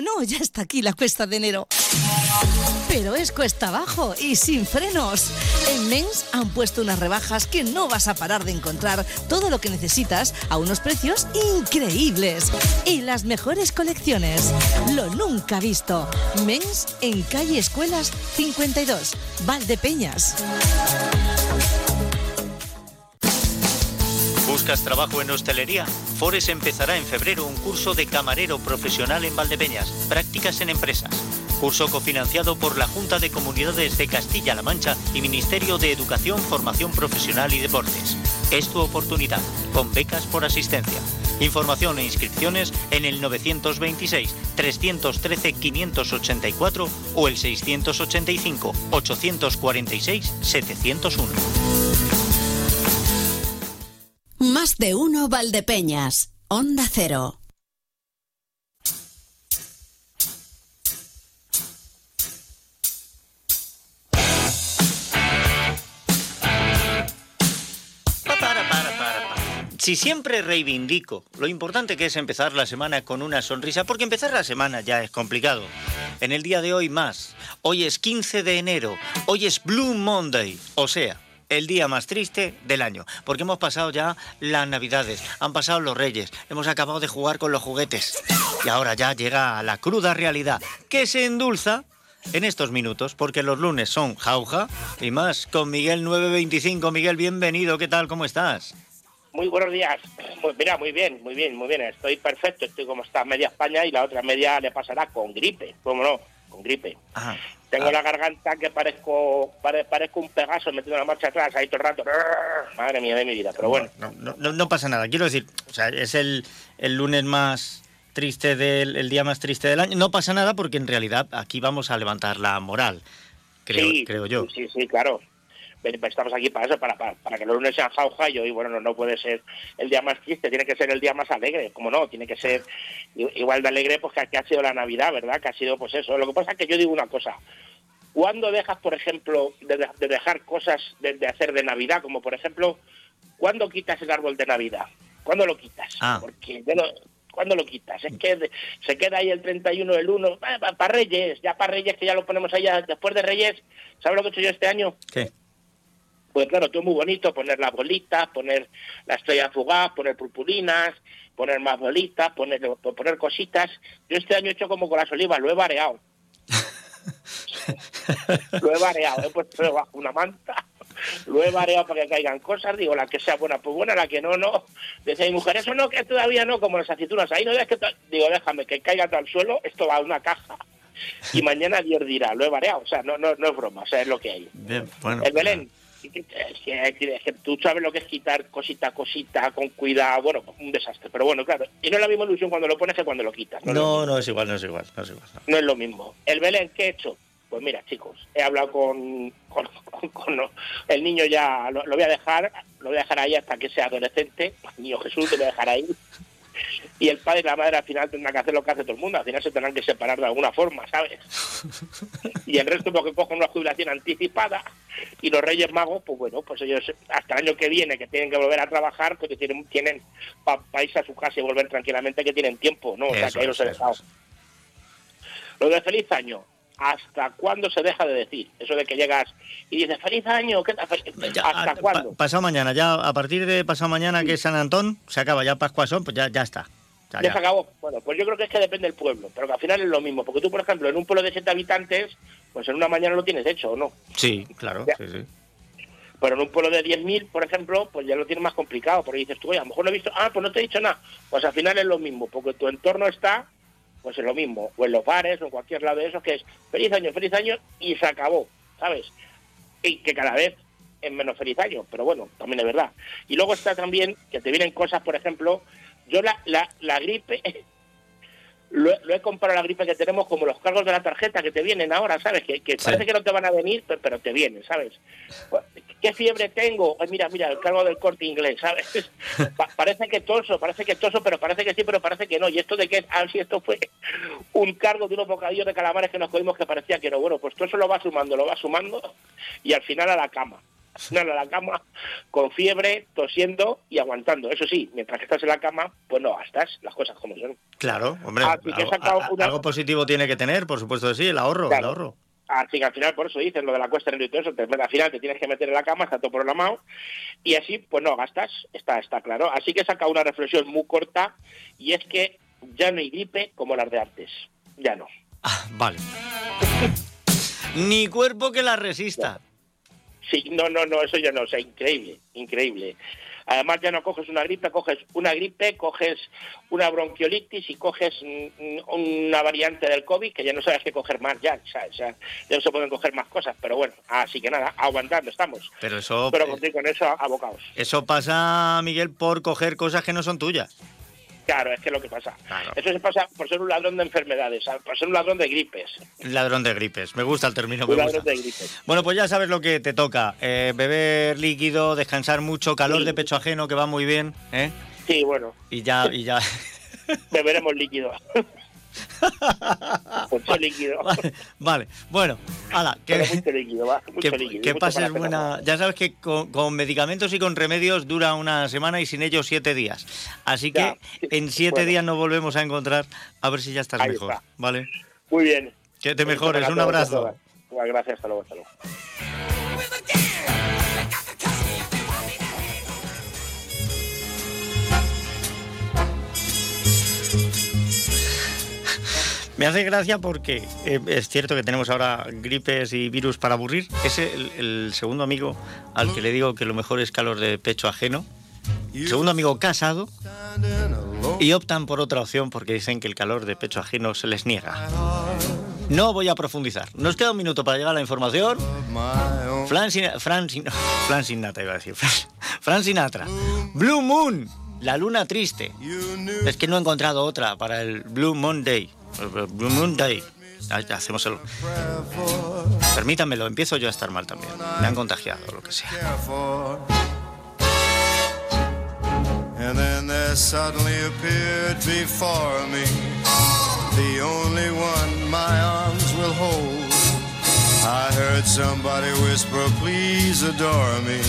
No, ya está aquí la cuesta de enero. Pero es cuesta abajo y sin frenos. En Men's han puesto unas rebajas que no vas a parar de encontrar todo lo que necesitas a unos precios increíbles. Y las mejores colecciones. Lo nunca visto. Men's en calle Escuelas 52, Valdepeñas. ¿Buscas trabajo en hostelería? Fores empezará en febrero un curso de camarero profesional en Valdepeñas, prácticas en empresas. Curso cofinanciado por la Junta de Comunidades de Castilla-La Mancha y Ministerio de Educación, Formación Profesional y Deportes. Es tu oportunidad, con becas por asistencia. Información e inscripciones en el 926-313-584 o el 685-846-701. Más de uno Valdepeñas. Onda Cero. Si siempre reivindico lo importante que es empezar la semana con una sonrisa, porque empezar la semana ya es complicado. En el día de hoy más. Hoy es 15 de enero. Hoy es Blue Monday. O sea, el día más triste del año, porque hemos pasado ya las navidades, han pasado los reyes, hemos acabado de jugar con los juguetes y ahora ya llega la cruda realidad, que se endulza en estos minutos, porque los lunes son jauja y más con Miguel 925. Miguel, bienvenido, ¿qué tal? ¿Cómo estás? Muy buenos días. Pues mira, muy bien, muy bien, muy bien. Estoy perfecto. Estoy como está media España y la otra media le pasará con gripe. ¿Cómo no? Con gripe. Ajá. Tengo la garganta que parezco pare- parezco un pegaso metiendo la marcha atrás ahí todo el rato. Madre mía de mi vida. Pero bueno, No, no, no, no pasa nada. Quiero decir, o sea, es el, el lunes más triste del el día más triste del año. No pasa nada porque en realidad aquí vamos a levantar la moral, creo, sí, creo yo. Sí, sí, claro. Estamos aquí para eso, para, para, para que los lunes sean jauja y hoy, bueno, no, no puede ser el día más triste, tiene que ser el día más alegre, como no, tiene que ser igual de alegre pues que, que ha sido la Navidad, ¿verdad? Que ha sido pues eso. Lo que pasa es que yo digo una cosa, ¿cuándo dejas, por ejemplo, de, de- de dejar cosas de, de hacer de Navidad? Como por ejemplo, ¿cuándo quitas el árbol de Navidad? ¿Cuándo lo quitas? Ah. Porque yo no- ¿Cuándo lo quitas? Es que de- se queda ahí el 31 del 1, para Reyes, ya para Reyes, que ya lo ponemos allá después de Reyes. ¿Sabes lo que he hecho yo este año? ¿Qué? Pues claro, todo muy bonito, poner las bolitas, poner la estrella fugaz, poner purpurinas, poner más bolitas, poner, poner cositas. Yo este año he hecho como con las olivas, lo he variado. lo he variado, he puesto debajo una manta, lo he variado para que caigan cosas, digo, la que sea buena, pues buena, la que no, no. Dice mi mujer, eso no, que todavía no, como las aceitunas, ahí no es que digo, déjame que caiga todo al suelo, esto va a una caja y mañana Dios dirá, lo he variado, o sea, no, no, no es broma, o sea, es lo que hay. el Belén, es es tú sabes lo que es quitar cosita a cosita, con cuidado, bueno, un desastre. Pero bueno, claro, y no es la misma ilusión cuando lo pones que cuando lo quitas. No, no, es, igual, no es igual, no es igual. No. es lo mismo. El Belén, ¿qué he hecho? Pues mira, chicos, he hablado con, con, el niño ya, lo, voy a dejar, lo voy a dejar ahí hasta que sea adolescente. Niño Jesús, lo voy a dejar ahí y el padre y la madre al final tendrán que hacer lo que hace todo el mundo, al final se tendrán que separar de alguna forma, ¿sabes? y el resto porque cogen una jubilación anticipada y los Reyes Magos, pues bueno, pues ellos hasta el año que viene que tienen que volver a trabajar, pues tienen, tienen para irse a su casa y volver tranquilamente que tienen tiempo, ¿no? O sea, que ahí los he dejado. Lo de feliz año, ¿hasta cuándo se deja de decir? Eso de que llegas y dices, feliz año, ¿qué tal? ¿Hasta cuándo? pasado mañana, ya a partir de pasado mañana, que es San Antón, se acaba ya Pascua son, pues ya, ya está. Ya, se acabó. Bueno, pues yo creo que es que depende del pueblo, pero que al final es lo mismo, porque tú, por ejemplo, en un pueblo de 7 habitantes, pues en una mañana lo tienes hecho, ¿o no? Sí, claro, sí, sí. Pero en un pueblo de 10.000, por ejemplo, pues ya lo tienes más complicado, porque dices tú, oye, a lo mejor no he visto, ah, pues no te he dicho nada. Pues al final es lo mismo, porque tu entorno está pues es lo mismo, o en los bares o en cualquier lado de eso, que es feliz año, feliz año y se acabó, ¿sabes? Y que cada vez es menos feliz año, pero bueno, también es verdad. Y luego está también que te vienen cosas, por ejemplo, yo la, la, la gripe lo, he comparado a la gripe que tenemos como los cargos de la tarjeta que te vienen ahora, ¿sabes? Que, parece que no te van a venir, pero, te vienen, ¿sabes? ¿Qué fiebre tengo? mira, mira, el cargo del corte inglés, ¿sabes? parece que toso, parece que toso, pero parece que sí, pero parece que no. Y esto de que, ah, si esto fue un cargo de unos bocadillos de calamares que nos cogimos que parecía que no. Bueno, pues todo eso lo va sumando, lo va sumando y al final a la cama a la cama con fiebre, tosiendo y aguantando. Eso sí, mientras que estás en la cama, pues no gastas las cosas como son. Claro, hombre, algo, positivo tiene que tener, por supuesto que sí, el ahorro, el ahorro. Así que al final, por eso dicen lo de la cuesta en el eso, al final te tienes que meter en la cama, está todo programado, y así, pues no gastas, está, está claro. Así que he sacado una reflexión muy corta, y es que ya no hay gripe como las de antes. Ya no. Ah, vale. Ni cuerpo que la resista. Sí, no, no, no, eso ya no, o sea, increíble, increíble. Además ya no coges una gripe, coges una gripe, coges una bronquiolitis y coges una variante del COVID que ya no sabes qué coger más ya, ¿sabes? Ya, ya no se pueden coger más cosas, pero bueno, así que nada, aguantando estamos. Pero eso... Pero con eso abocados. Eso pasa, Miguel, por coger cosas que no son tuyas. Claro, es que es lo que pasa. Eso se pasa por ser un ladrón de enfermedades, por ser un ladrón de gripes. Ladrón de gripes, me gusta el término. Un ladrón de gripes. Bueno, pues ya sabes lo que te toca. Eh, beber líquido, descansar mucho, calor de pecho ajeno, que va muy bien. ¿eh? Sí, bueno. Y ya, y ya. Beberemos líquido. mucho líquido. Vale, bueno, ala, que, mucho líquido, va, mucho que, líquido, que pases buena. Ya sabes que con, medicamentos y con remedios dura una semana y sin ellos siete días. Así que en siete días nos volvemos a encontrar a ver si ya estás mejor. ¿Vale? Muy bien. Que te mejores. Un abrazo. Gracias, hasta luego, hasta luego. Me hace gracia porque eh, es cierto que tenemos ahora gripes y virus para aburrir. Es el, segundo amigo al que le digo que lo mejor es calor de pecho ajeno. Segundo amigo casado. Y optan por otra opción porque dicen que el calor de pecho ajeno se les niega. No voy a profundizar. Nos queda un minuto para llegar a la información. Fran, Sinatra, iba a decir. Fran Sinatra. Blue Moon. La luna triste. Es que no he encontrado otra para el Blue Moon Day. Blue Moon Day. Hacemos el... Permítanmelo, empiezo yo a estar mal también. Me han contagiado, lo que sea. And then there suddenly appeared before me the only one my arms will hold. I heard somebody whisper, please adore me.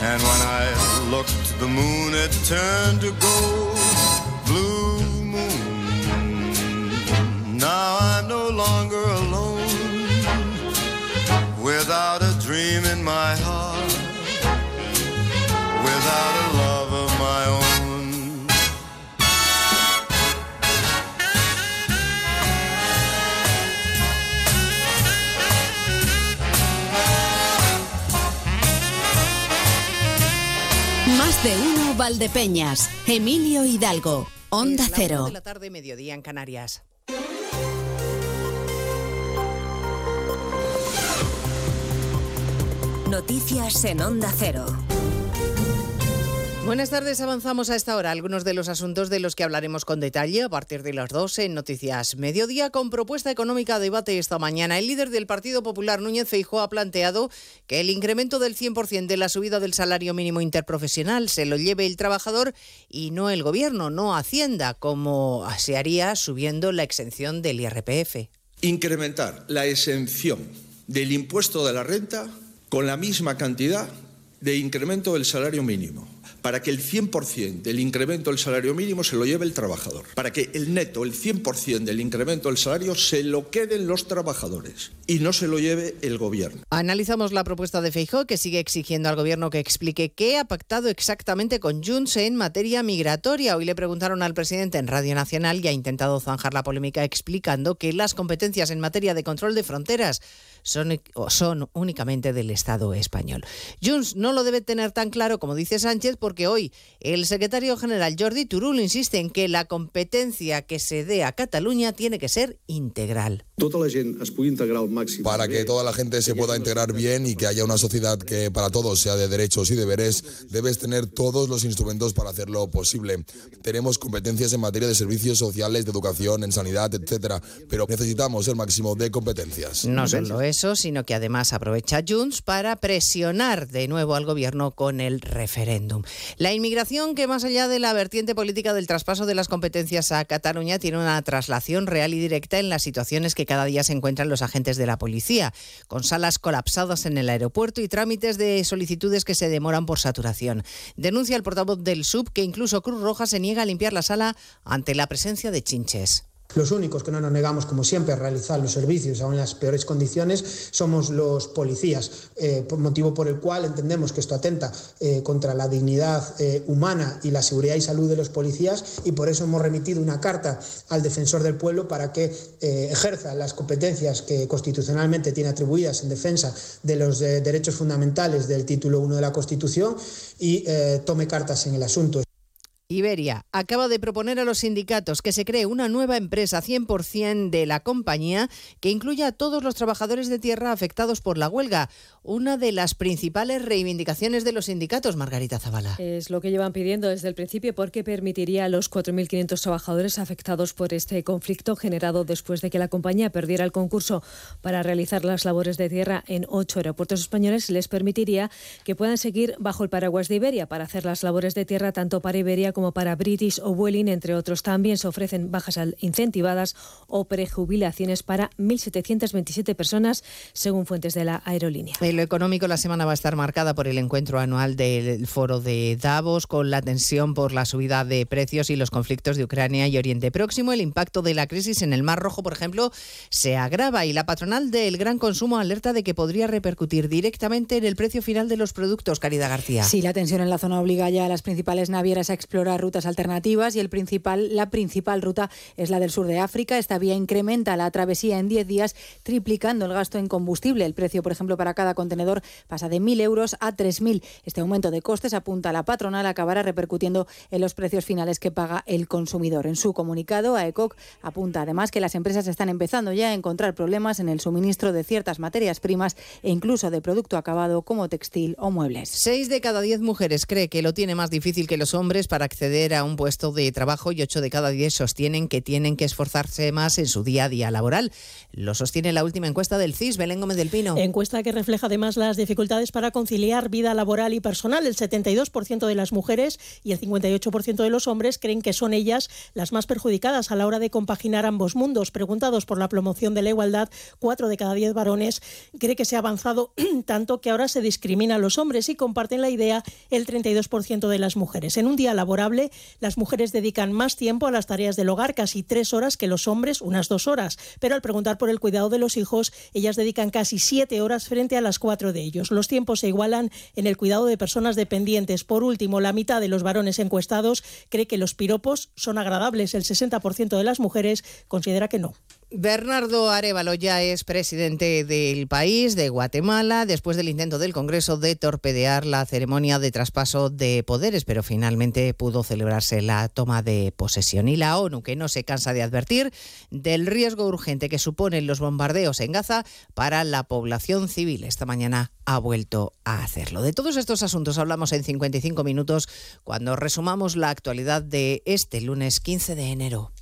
And when I looked, the moon had turned to gold. Blue Now I'm no longer alone without a dream in my heart, without a love of my own. Más de uno Valdepeñas, Emilio Hidalgo, Onda Cero. La de la tarde, mediodía en Canarias. Noticias en Onda Cero. Buenas tardes, avanzamos a esta hora algunos de los asuntos de los que hablaremos con detalle a partir de las 12 en Noticias Mediodía con propuesta económica a debate esta mañana. El líder del Partido Popular, Núñez Feijóo, ha planteado que el incremento del 100% de la subida del salario mínimo interprofesional se lo lleve el trabajador y no el gobierno, no Hacienda, como se haría subiendo la exención del IRPF. incrementar la exención del impuesto de la renta con la misma cantidad de incremento del salario mínimo, para que el 100% del incremento del salario mínimo se lo lleve el trabajador, para que el neto, el 100% del incremento del salario se lo queden los trabajadores y no se lo lleve el gobierno. Analizamos la propuesta de Feijóo que sigue exigiendo al gobierno que explique qué ha pactado exactamente con Junts en materia migratoria. Hoy le preguntaron al presidente en Radio Nacional y ha intentado zanjar la polémica explicando que las competencias en materia de control de fronteras son, o son únicamente del Estado español. Junts no lo debe tener tan claro como dice Sánchez porque hoy el secretario general Jordi Turul insiste en que la competencia que se dé a Cataluña tiene que ser integral. Tota la gent es pugui integrar al màxim. Para que toda la gente se pueda integrar bien y que haya una sociedad que para todos sea de derechos y deberes, debes tener todos los instrumentos para hacerlo posible. Tenemos competencias en materia de servicios sociales, de educación, en sanidad, etcétera, pero necesitamos el máximo de competencias. No solo eso, sino que además aprovecha Junts para presionar de nuevo al gobierno con el referéndum. La inmigración, que más allá de la vertiente política del traspaso de las competencias a Cataluña, tiene una traslación real y directa en las situaciones que cada día se encuentran los agentes de la policía, con salas colapsadas en el aeropuerto y trámites de solicitudes que se demoran por saturación. Denuncia el portavoz del SUB que incluso Cruz Roja se niega a limpiar la sala ante la presencia de chinches. Los únicos que no nos negamos, como siempre, a realizar los servicios aún en las peores condiciones somos los policías, eh, motivo por el cual entendemos que esto atenta eh, contra la dignidad eh, humana y la seguridad y salud de los policías y por eso hemos remitido una carta al defensor del pueblo para que ejerza las competencias que constitucionalmente tiene atribuidas en defensa de los derechos fundamentales del título 1 de la Constitución y tome cartas en el asunto. Iberia acaba de proponer a los sindicatos que se cree una nueva empresa 100% de la compañía que incluya a todos los trabajadores de tierra afectados por la huelga, una de las principales reivindicaciones de los sindicatos, Margarita Zavala. Es lo que llevan pidiendo desde el principio porque permitiría a los 4.500 trabajadores afectados por este conflicto generado después de que la compañía perdiera el concurso para realizar las labores de tierra en ocho aeropuertos españoles, les permitiría que puedan seguir bajo el paraguas de Iberia para hacer las labores de tierra tanto para Iberia como para British o Vueling, entre otros. También se ofrecen bajas al- incentivadas o prejubilaciones para 1.727 personas, según fuentes de la aerolínea. En lo económico, la semana va a estar marcada por el encuentro anual del foro de Davos, con la tensión por la subida de precios y los conflictos de Ucrania y Oriente Próximo. El impacto de la crisis en el Mar Rojo, por ejemplo, se agrava y la patronal del gran consumo alerta de que podría repercutir directamente en el precio final de los productos. Caridad García. Sí, la tensión en la zona obliga ya a las principales navieras a explorar rutas alternativas y el principal, la principal ruta es la del sur de África. Esta vía incrementa la travesía en 10 días, triplicando el gasto en combustible. El precio, por ejemplo, para cada contenedor pasa de 1.000 euros a 3.000. Este aumento de costes, apunta la patronal, acabará repercutiendo en los precios finales que paga el consumidor. En su comunicado, AECOC apunta además que las empresas están empezando ya a encontrar problemas en el suministro de ciertas materias primas e incluso de producto acabado como textil o muebles. Seis de cada diez mujeres cree que lo tiene más difícil que los hombres para acceder a un puesto de trabajo y ocho de cada diez sostienen que tienen que esforzarse más en su día a día laboral. Lo sostiene la última encuesta del CIS, Belén Gómez del Pino. Encuesta que refleja además las dificultades para conciliar vida laboral y personal. El 72% de las mujeres y el 58% de los hombres creen que son ellas las más perjudicadas a la hora de compaginar ambos mundos. Preguntados por la promoción de la igualdad, cuatro de cada diez varones cree que se ha avanzado tanto que ahora se discrimina a los hombres y comparten la idea el 32% de las mujeres. En un día laborable, las mujeres dedican más tiempo a las tareas del hogar, casi tres horas que los hombres, unas dos horas. Pero al preguntar por el cuidado de los hijos, ellas dedican casi siete horas frente a las cuatro de ellos. Los tiempos se igualan en el cuidado de personas dependientes. Por último, la mitad de los varones encuestados cree que los piropos son agradables. El 60% de las mujeres considera que no. Bernardo Arevalo ya es presidente del país, de Guatemala, después del intento del Congreso de torpedear la ceremonia de traspaso de poderes, pero finalmente pudo celebrarse la toma de posesión. Y la ONU, que no se cansa de advertir del riesgo urgente que suponen los bombardeos en Gaza para la población civil. Esta mañana ha vuelto a hacerlo. De todos estos asuntos hablamos en 55 minutos cuando resumamos la actualidad de este lunes 15 de enero.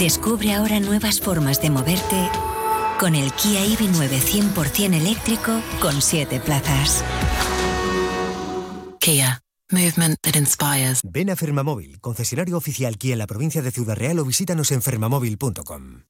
Descubre ahora nuevas formas de moverte con el Kia EV9 100% eléctrico con 7 plazas. Kia. Movement that inspires. Ven a Fermamóvil, concesionario oficial Kia en la provincia de Ciudad Real o visítanos en fermamóvil.com.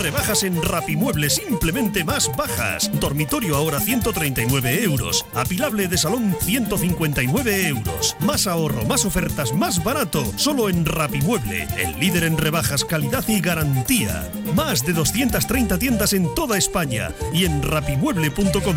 Rebajas en Rapimueble simplemente más bajas. Dormitorio ahora 139 euros. Apilable de salón 159 euros. Más ahorro, más ofertas, más barato. Solo en Rapimueble, el líder en rebajas, calidad y garantía. Más de 230 tiendas en toda España y en rapimueble.com.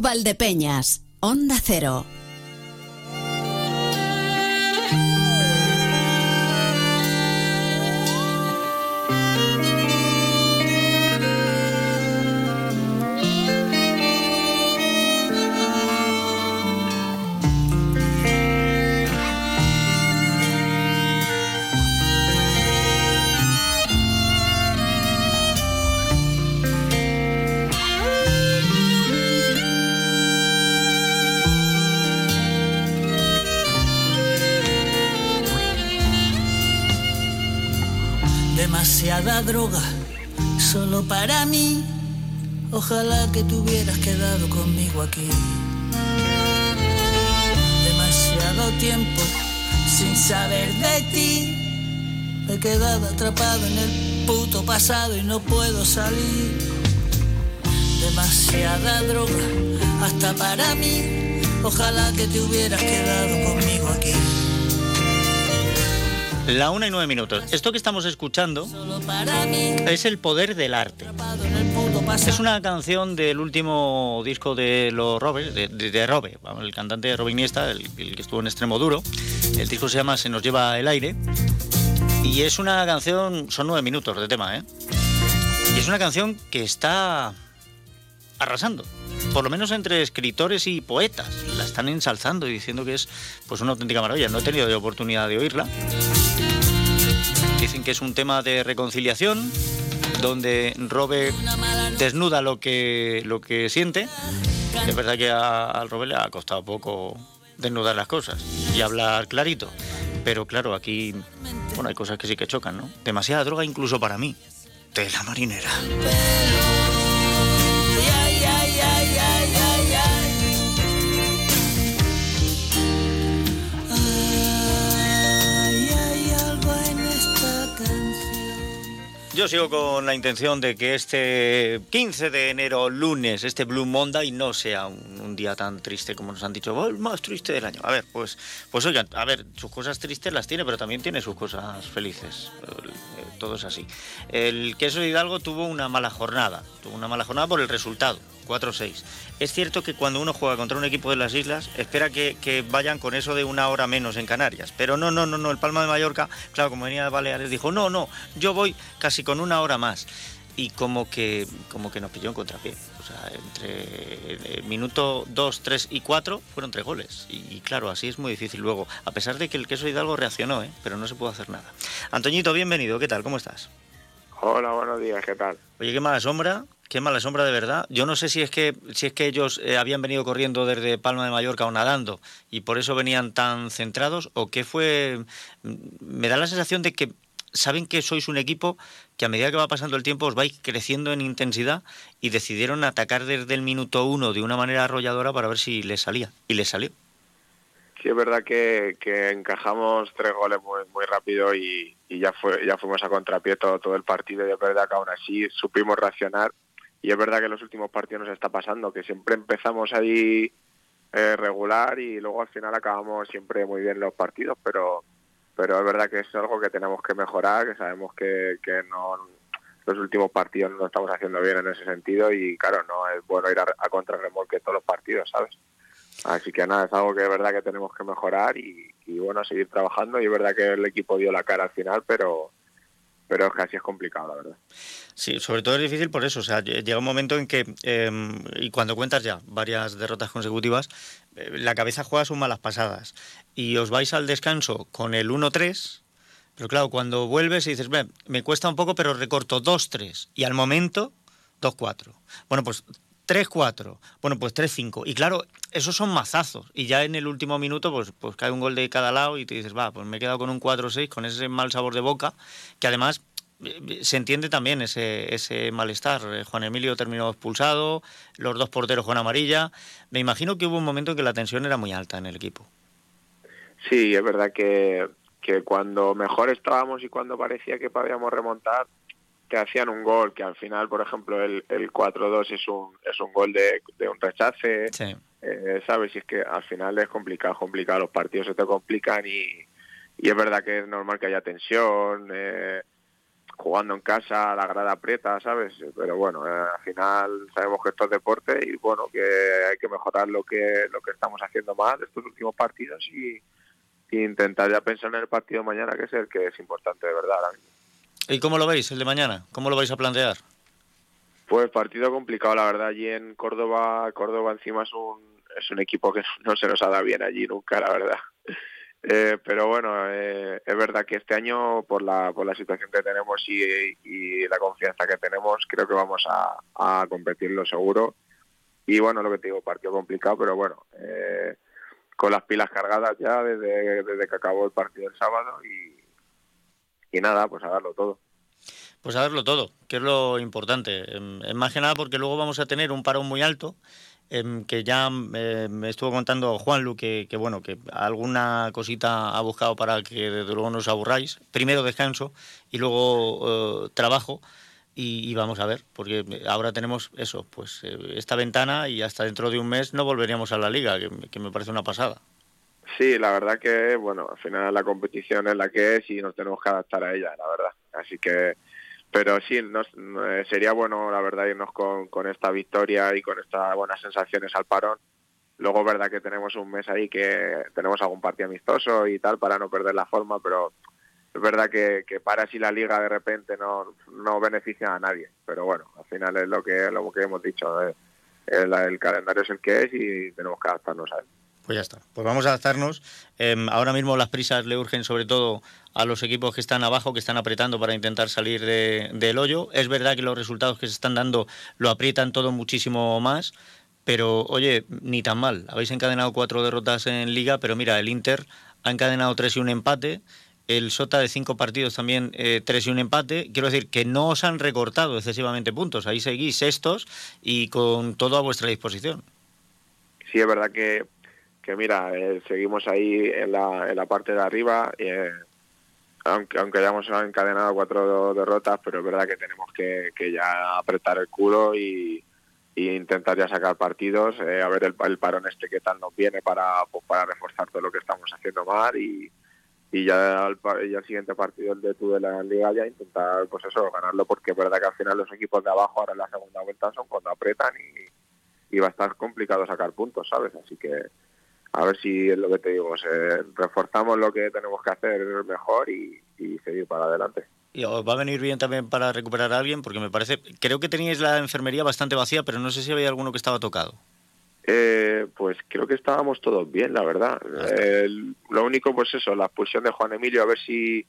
Valdepeñas. Onda Cero. Droga, solo para mí. Ojalá que te hubieras quedado conmigo aquí. Demasiado tiempo sin saber de ti. Me he quedado atrapado en el puto pasado y no puedo salir. Demasiada droga, hasta para mí. Ojalá que te hubieras quedado conmigo aquí. La una y nueve minutos. Esto que estamos escuchando es el poder del arte. Es una canción del último disco de los Robes, de, de, Robe, el cantante Robin Iniesta, el, que estuvo en Extremo Duro. El disco se llama Se nos lleva el aire. Y es una canción, son nueve minutos de tema, ¿eh? Y es una canción que está arrasando. Por lo menos entre escritores y poetas. La están ensalzando y diciendo que es pues una auténtica maravilla. No he tenido de oportunidad de oírla. Dicen que es un tema de reconciliación, donde Robe desnuda lo que, lo que siente. Es verdad que al Robe le ha costado poco desnudar las cosas y hablar clarito. Pero claro, aquí bueno, hay cosas que sí que chocan, ¿no? Demasiada droga incluso para mí. De la marinera. Yo sigo con la intención de que este 15 de enero, lunes, este Blue Monday, no sea un, día tan triste como nos han dicho, el más triste del año. A ver, pues, pues oigan, a ver, sus cosas tristes las tiene, pero también tiene sus cosas felices. Eh, todo es así. El queso de Hidalgo tuvo una mala jornada, tuvo una mala jornada por el resultado. 4-6. Es cierto que cuando uno juega contra un equipo de las islas, espera que, vayan con eso de una hora menos en Canarias. Pero no, no, no, no. El Palma de Mallorca, claro, como venía de Baleares, dijo, no, no, yo voy casi con una hora más. Y como que, como que nos pilló en contrapié. O sea, entre el minuto 2, 3 y 4 fueron tres goles. Y, claro, así es muy difícil luego. A pesar de que el queso Hidalgo reaccionó, ¿eh? pero no se pudo hacer nada. Antoñito, bienvenido. ¿Qué tal? ¿Cómo estás? Hola, buenos días. ¿Qué tal? Oye, qué mala sombra Qué mala sombra de verdad. Yo no sé si es que si es que ellos eh, habían venido corriendo desde Palma de Mallorca o nadando y por eso venían tan centrados o qué fue. Me da la sensación de que saben que sois un equipo que a medida que va pasando el tiempo os vais creciendo en intensidad y decidieron atacar desde el minuto uno de una manera arrolladora para ver si les salía y les salió. Sí, es verdad que, encajamos tres goles muy, muy rápido y, ya fue ya fuimos a contrapié todo, todo el partido. Y es verdad que aún así supimos reaccionar. Y es verdad que en los últimos partidos nos está pasando, que siempre empezamos ahí eh, regular y luego al final acabamos siempre muy bien los partidos, pero pero es verdad que es algo que tenemos que mejorar, que sabemos que, que no los últimos partidos no lo estamos haciendo bien en ese sentido. Y claro, no es bueno ir a, a contrarremolque todos los partidos, ¿sabes? Así que nada, es algo que es verdad que tenemos que mejorar y, y bueno, seguir trabajando y es verdad que el equipo dio la cara al final, pero pero es que así es complicado, la verdad. Sí, sobre todo es difícil por eso. O sea, llega un momento en que, em, y cuando cuentas ya varias derrotas consecutivas, eh, la cabeza juega sus malas pasadas. Y os vais al descanso con el 1-3, pero claro, cuando vuelves y dices, me cuesta un poco, pero recorto 2-3. Y al momento, 2-4. Bueno, pues 3-4. Bueno, pues 3-5. Y claro, esos son mazazos. Y ya en el último minuto, pues, pues cae un gol de cada lado y te dices, va, pues me he quedado con un 4-6, con ese mal sabor de boca, que además eh, se entiende también ese, ese malestar. Eh, Juan Emilio terminó expulsado, los dos porteros con amarilla. Me imagino que hubo un momento en que la tensión era muy alta en el equipo. Sí, es verdad que, que cuando mejor estábamos y cuando parecía que podíamos remontar, que hacían un gol, que al final, por ejemplo, el, el 4-2 es un, es un gol de, de un rechace, eh, ¿sabes? Y es que al final es complicado, complicado, los partidos se te complican y, y es verdad que es normal que haya tensión, eh, jugando en casa, la grada aprieta, ¿sabes? Pero bueno, eh, al final sabemos que esto es deporte y bueno, que hay que mejorar lo que, lo que estamos haciendo mal estos últimos partidos y, intentar ya pensar en el partido mañana, que es el que es importante de verdad ahora mismo. ¿Y cómo lo veis el de mañana? ¿Cómo lo vais a plantear? Pues partido complicado, la verdad. Allí en Córdoba, Córdoba encima es un, es un equipo que no se nos ha dado bien allí nunca, la verdad. Eh, pero bueno, eh, es verdad que este año, por la, por la situación que tenemos y, la confianza que tenemos, creo que vamos a, a, competirlo seguro. Y bueno, lo que te digo, partido complicado, pero bueno, eh, con las pilas cargadas ya desde, desde que acabó el partido el sábado y, y nada, pues a darlo todo. Pues a darlo todo, que es lo importante. Em, es más que nada porque luego vamos a tener un parón muy alto, em, que ya eh, me estuvo contando Juanlu que, que, bueno, que alguna cosita ha buscado para que desde luego no os aburráis. Primero descanso y luego eh, trabajo. Y, vamos a ver, porque ahora tenemos eso, pues eh, esta ventana y hasta dentro de un mes no volveríamos a la liga, que me parece una pasada. Sí, la verdad que, bueno, al final la competición es la que es y nos tenemos que adaptar a ella, la verdad. Así que, pero sí, nos, eh, sería bueno, la verdad, irnos con, con esta victoria y con estas buenas sensaciones al parón. Luego, verdad que tenemos un mes ahí que tenemos algún partido amistoso y tal para no perder la forma, pero es verdad que, que para si la liga de repente no, no beneficia a nadie. Pero bueno, al final es lo que, lo que hemos dicho. Eh, el, el calendario es el que es y tenemos que adaptarnos a él. Pues ya está. Pues vamos a adaptarnos. Em, ahora mismo las prisas le urgen sobre todo a los equipos que están abajo, que están apretando para intentar salir del hoyo. Es verdad que los resultados que se están dando lo aprietan todo muchísimo más, pero oye, ni tan mal. Habéis encadenado cuatro derrotas en liga, pero mira, el Inter ha encadenado tres y un empate. El Sota de cinco partidos también eh, tres y un empate. Quiero decir que no os han recortado excesivamente puntos. Ahí seguís sextos y con todo a vuestra disposición. Sí, es verdad que que mira, eh, seguimos ahí en la, en la parte de arriba, eh, aunque, aunque hayamos encadenado cuatro derrotas, pero es verdad que tenemos que, que ya apretar el culo y, intentar ya sacar partidos, eh, a ver el, el, parón este que tal nos viene para, pues, para reforzar todo lo que estamos haciendo mal y, y ya el, siguiente partido, el de tú de la liga, ya intentar pues eso, ganarlo, porque es verdad que al final los equipos de abajo ahora en la segunda vuelta son cuando apretan y va a estar complicado sacar puntos, ¿sabes? Así que a ver si es lo que te digo, reforzamos lo que tenemos que hacer mejor y, seguir para adelante. Y os va a venir bien también para recuperar a alguien, porque me parece, creo que teníais la enfermería bastante vacía, pero no sé si había alguno que estaba tocado. Eh, pues creo que estábamos todos bien, la verdad. lo único, pues eso, la expulsión de Juan Emilio, a ver si,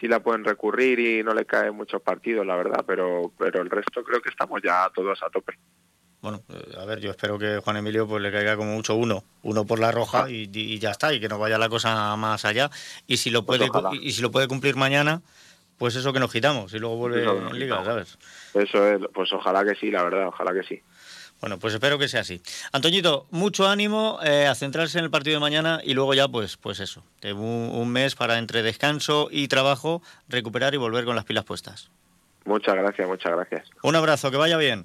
si la pueden recurrir y no le caen muchos partidos, la verdad, pero, pero el resto creo que estamos ya todos a tope. Bueno, eh, a ver, yo espero que Juan Emilio pues le caiga como mucho uno, uno por la roja ah. y, ya está, y que no vaya la cosa más allá. Y si lo pues puede y si lo puede cumplir mañana, pues eso que nos quitamos y luego vuelve en liga, ¿sabes? Eso es, pues ojalá que sí, la verdad, ojalá que sí. Bueno, pues espero que sea así. Antoñito, mucho ánimo eh, a centrarse en el partido de mañana y luego ya, pues, pues eso, un, un mes para entre descanso y trabajo recuperar y volver con las pilas puestas. Muchas gracias, muchas gracias. Un abrazo, que vaya bien.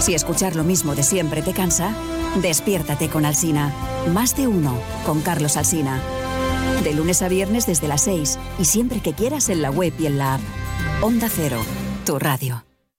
Si escuchar lo mismo de siempre te cansa, despiértate con Alsina. Más de uno con Carlos Alsina. De lunes a viernes desde las 6 y siempre que quieras en la web y en la app. Onda Cero, tu radio.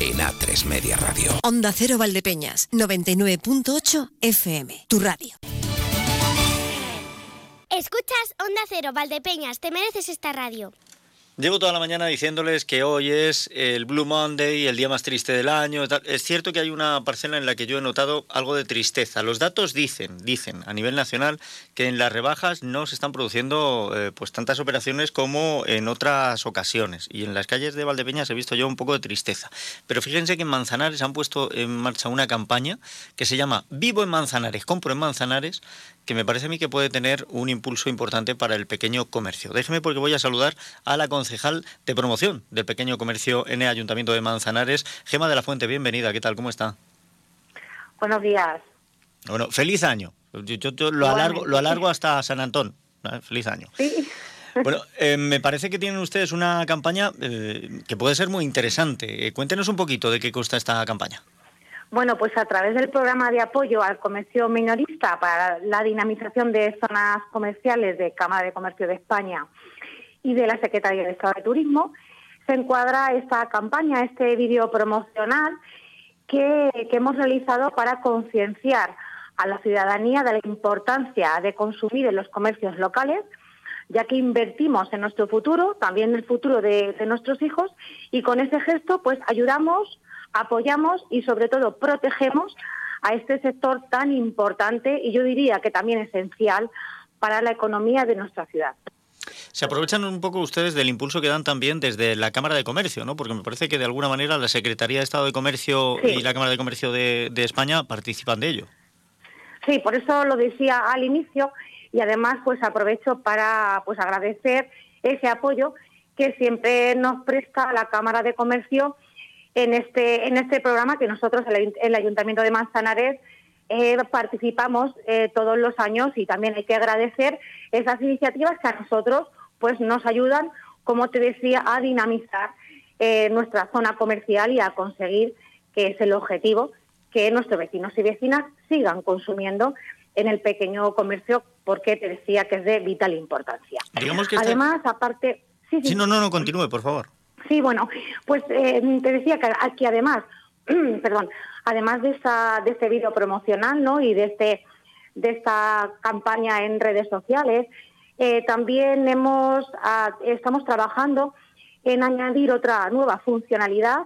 en A3 Media Radio. Onda Cero Valdepeñas, 99.8 FM, tu radio. Escuchas Onda Cero Valdepeñas, te mereces esta radio. Llevo toda la mañana diciéndoles que hoy es el Blue Monday, el día más triste del año. Es cierto que hay una parcela en la que yo he notado algo de tristeza. Los datos dicen, dicen a nivel nacional que en las rebajas no se están produciendo eh, pues tantas operaciones como en otras ocasiones. Y en las calles de Valdepeñas he visto yo un poco de tristeza. Pero fíjense que en Manzanares han puesto en marcha una campaña que se llama Vivo en Manzanares, compro en Manzanares, que me parece a mí que puede tener un impulso importante para el pequeño comercio. Déjeme porque voy a saludar a la concejal de promoción del pequeño comercio en el Ayuntamiento de Manzanares, Gema de la Fuente. Bienvenida, ¿qué tal? ¿Cómo está? Buenos días. Bueno, feliz año. Yo, lo, alargo, lo alargo hasta San Antón. Feliz año. Sí. Bueno, eh, me parece que tienen ustedes una campaña eh, que puede ser muy interesante. Eh, cuéntenos un poquito de qué consta esta campaña. Bueno, pues a través del programa de apoyo al comercio minorista para la dinamización de zonas comerciales de Cámara de Comercio de España y de la Secretaría de Estado de Turismo, se encuadra esta campaña, este vídeo promocional que, hemos realizado para concienciar a la ciudadanía de la importancia de consumir en los comercios locales, ya que invertimos en nuestro futuro, también en el futuro de, de nuestros hijos, y con ese gesto pues ayudamos, apoyamos y sobre todo protegemos a este sector tan importante y yo diría que también esencial para la economía de nuestra ciudad. Se aprovechan un poco ustedes del impulso que dan también desde la Cámara de Comercio, ¿no? Porque me parece que de alguna manera la Secretaría de Estado de Comercio Sí. y la Cámara de Comercio de, de España participan de ello. Sí, por eso lo decía al inicio y además pues aprovecho para pues agradecer ese apoyo que siempre nos presta la Cámara de Comercio en este en este programa que nosotros el, el Ayuntamiento de Manzanares eh, participamos eh, todos los años y también hay que agradecer esas iniciativas que a nosotros pues nos ayudan, como te decía, a dinamizar eh, nuestra zona comercial y a conseguir que es el objetivo que nuestros vecinos y vecinas sigan consumiendo en el pequeño comercio porque te decía que es de vital importancia. Digamos que esta- Además, aparte, sí, sí, Sí, no, no, no, continúe, por favor. Sí, bueno, pues eh, te decía que aquí además, perdón, además de esta de este vídeo promocional, ¿no? Y de este de esta campaña en redes sociales, eh, también hemos ah, estamos trabajando en añadir otra nueva funcionalidad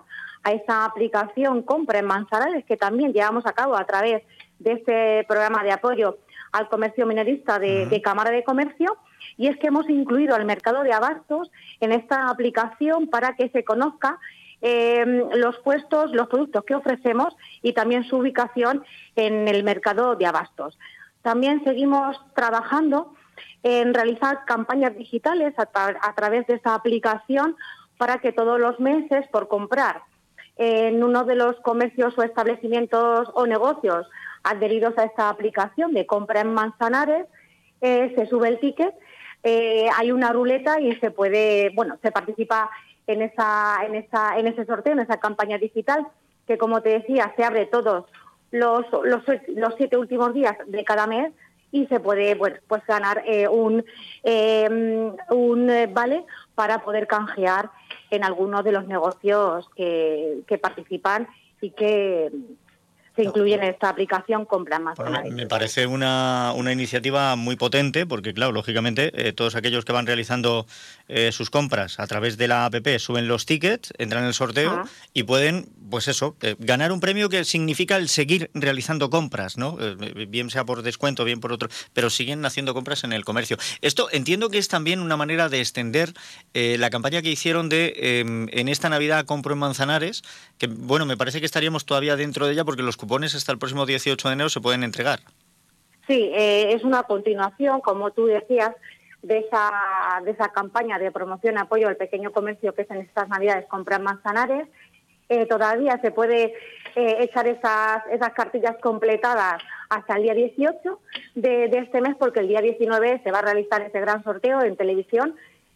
a esa aplicación Compra en Manzanares que también llevamos a cabo a través de este programa de apoyo al comercio minorista de, de Cámara de Comercio y es que hemos incluido al mercado de abastos en esta aplicación para que se conozca eh, los puestos, los productos que ofrecemos y también su ubicación en el mercado de abastos. También seguimos trabajando en realizar campañas digitales a través de esta aplicación para que todos los meses por comprar en uno de los comercios o establecimientos o negocios adheridos a esta aplicación de compra en Manzanares, eh, se sube el ticket, eh, hay una ruleta y se puede, bueno, se participa en esa, en esa, en ese sorteo, en esa campaña digital, que como te decía, se abre todos los, los, los siete últimos días de cada mes y se puede pues, pues ganar eh, un, eh, un vale para poder canjear en alguno de los negocios que, que participan y que se incluyen en esta aplicación Compra Más Bueno, me- parece una, una iniciativa muy potente porque, claro, lógicamente, eh, todos aquellos que van realizando eh, sus compras a través de la APP suben los tickets, entran en el sorteo Ajá. y pueden, pues eso, eh, ganar un premio que significa el seguir realizando compras, ¿no? Bien sea por descuento, bien por otro, pero siguen haciendo compras en el comercio. Esto entiendo que es también una manera de extender la campaña que hicieron de eh, en esta Navidad compro en Manzanares, que, bueno, me parece que estaríamos todavía dentro de ella porque los cupones hasta el próximo 18 de enero se pueden entregar. Sí, eh, es una continuación, como tú decías, de esa, de esa campaña de promoción apoyo al pequeño comercio que es en estas Navidades Comprar Manzanares. Eh, todavía se puede eh, echar esas, esas cartillas completadas hasta el día 18 de, de este mes, porque el día 19 se va a realizar ese gran sorteo en televisión,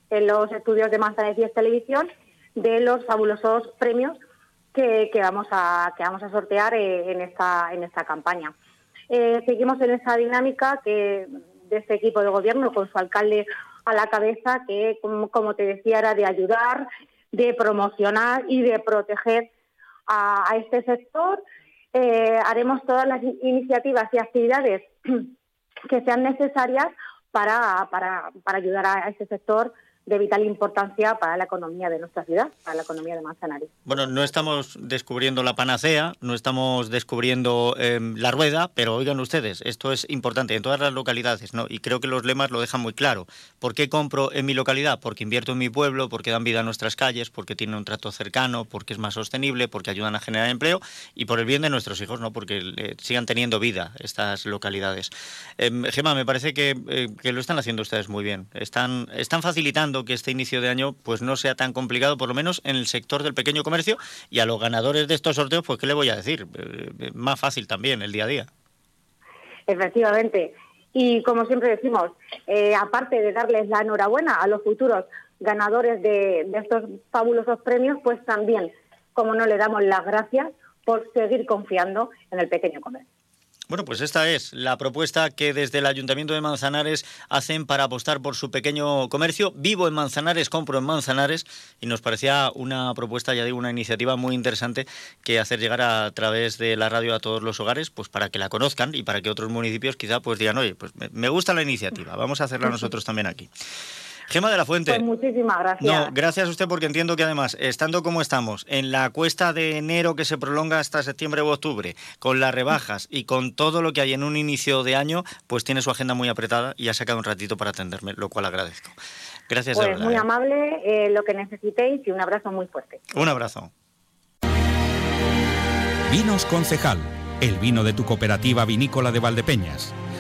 en los estudios de Manzanares 10 Televisión, de los fabulosos premios que, vamos a que vamos a sortear eh, en esta en esta campaña. Eh, seguimos en esa dinámica que de este equipo de gobierno con su alcalde a la cabeza que como, te decía era de ayudar, de promocionar y de proteger a, este sector. Eh, haremos todas las in- iniciativas y actividades que sean necesarias para, para, para ayudar a este sector de vital importancia para la economía de nuestra ciudad, para la economía de Manzanares. Bueno, no estamos descubriendo la panacea, no estamos descubriendo eh, la rueda, pero oigan ustedes, esto es importante en todas las localidades, ¿no? Y creo que los lemas lo dejan muy claro. ¿Por qué compro en mi localidad? Porque invierto en mi pueblo, porque dan vida a nuestras calles, porque tienen un trato cercano, porque es más sostenible, porque ayudan a generar empleo y por el bien de nuestros hijos, ¿no? Porque eh, sigan teniendo vida estas localidades. Eh, Gemma, me parece que, eh, que lo están haciendo ustedes muy bien. Están, están facilitando que este inicio de año pues no sea tan complicado, por lo menos en el sector del pequeño comercio y a los ganadores de estos sorteos, pues qué le voy a decir, Eh, eh, más fácil también el día a día. Efectivamente. Y como siempre decimos, eh, aparte de darles la enhorabuena a los futuros ganadores de, estos fabulosos premios, pues también, como no le damos las gracias por seguir confiando en el pequeño comercio. Bueno, pues esta es la propuesta que desde el Ayuntamiento de Manzanares hacen para apostar por su pequeño comercio. Vivo en Manzanares, compro en Manzanares y nos parecía una propuesta, ya digo, una iniciativa muy interesante que hacer llegar a través de la radio a todos los hogares, pues para que la conozcan y para que otros municipios quizá pues digan, oye, pues me gusta la iniciativa, vamos a hacerla nosotros también aquí. Gema de la Fuente. Pues muchísimas gracias. No, gracias a usted porque entiendo que además, estando como estamos, en la cuesta de enero que se prolonga hasta septiembre o octubre, con las rebajas y con todo lo que hay en un inicio de año, pues tiene su agenda muy apretada y ha sacado un ratito para atenderme, lo cual agradezco. Gracias pues de verdad. muy ¿eh? amable, eh, lo que necesitéis y un abrazo muy fuerte. Un abrazo. Vinos Concejal, el vino de tu cooperativa vinícola de Valdepeñas.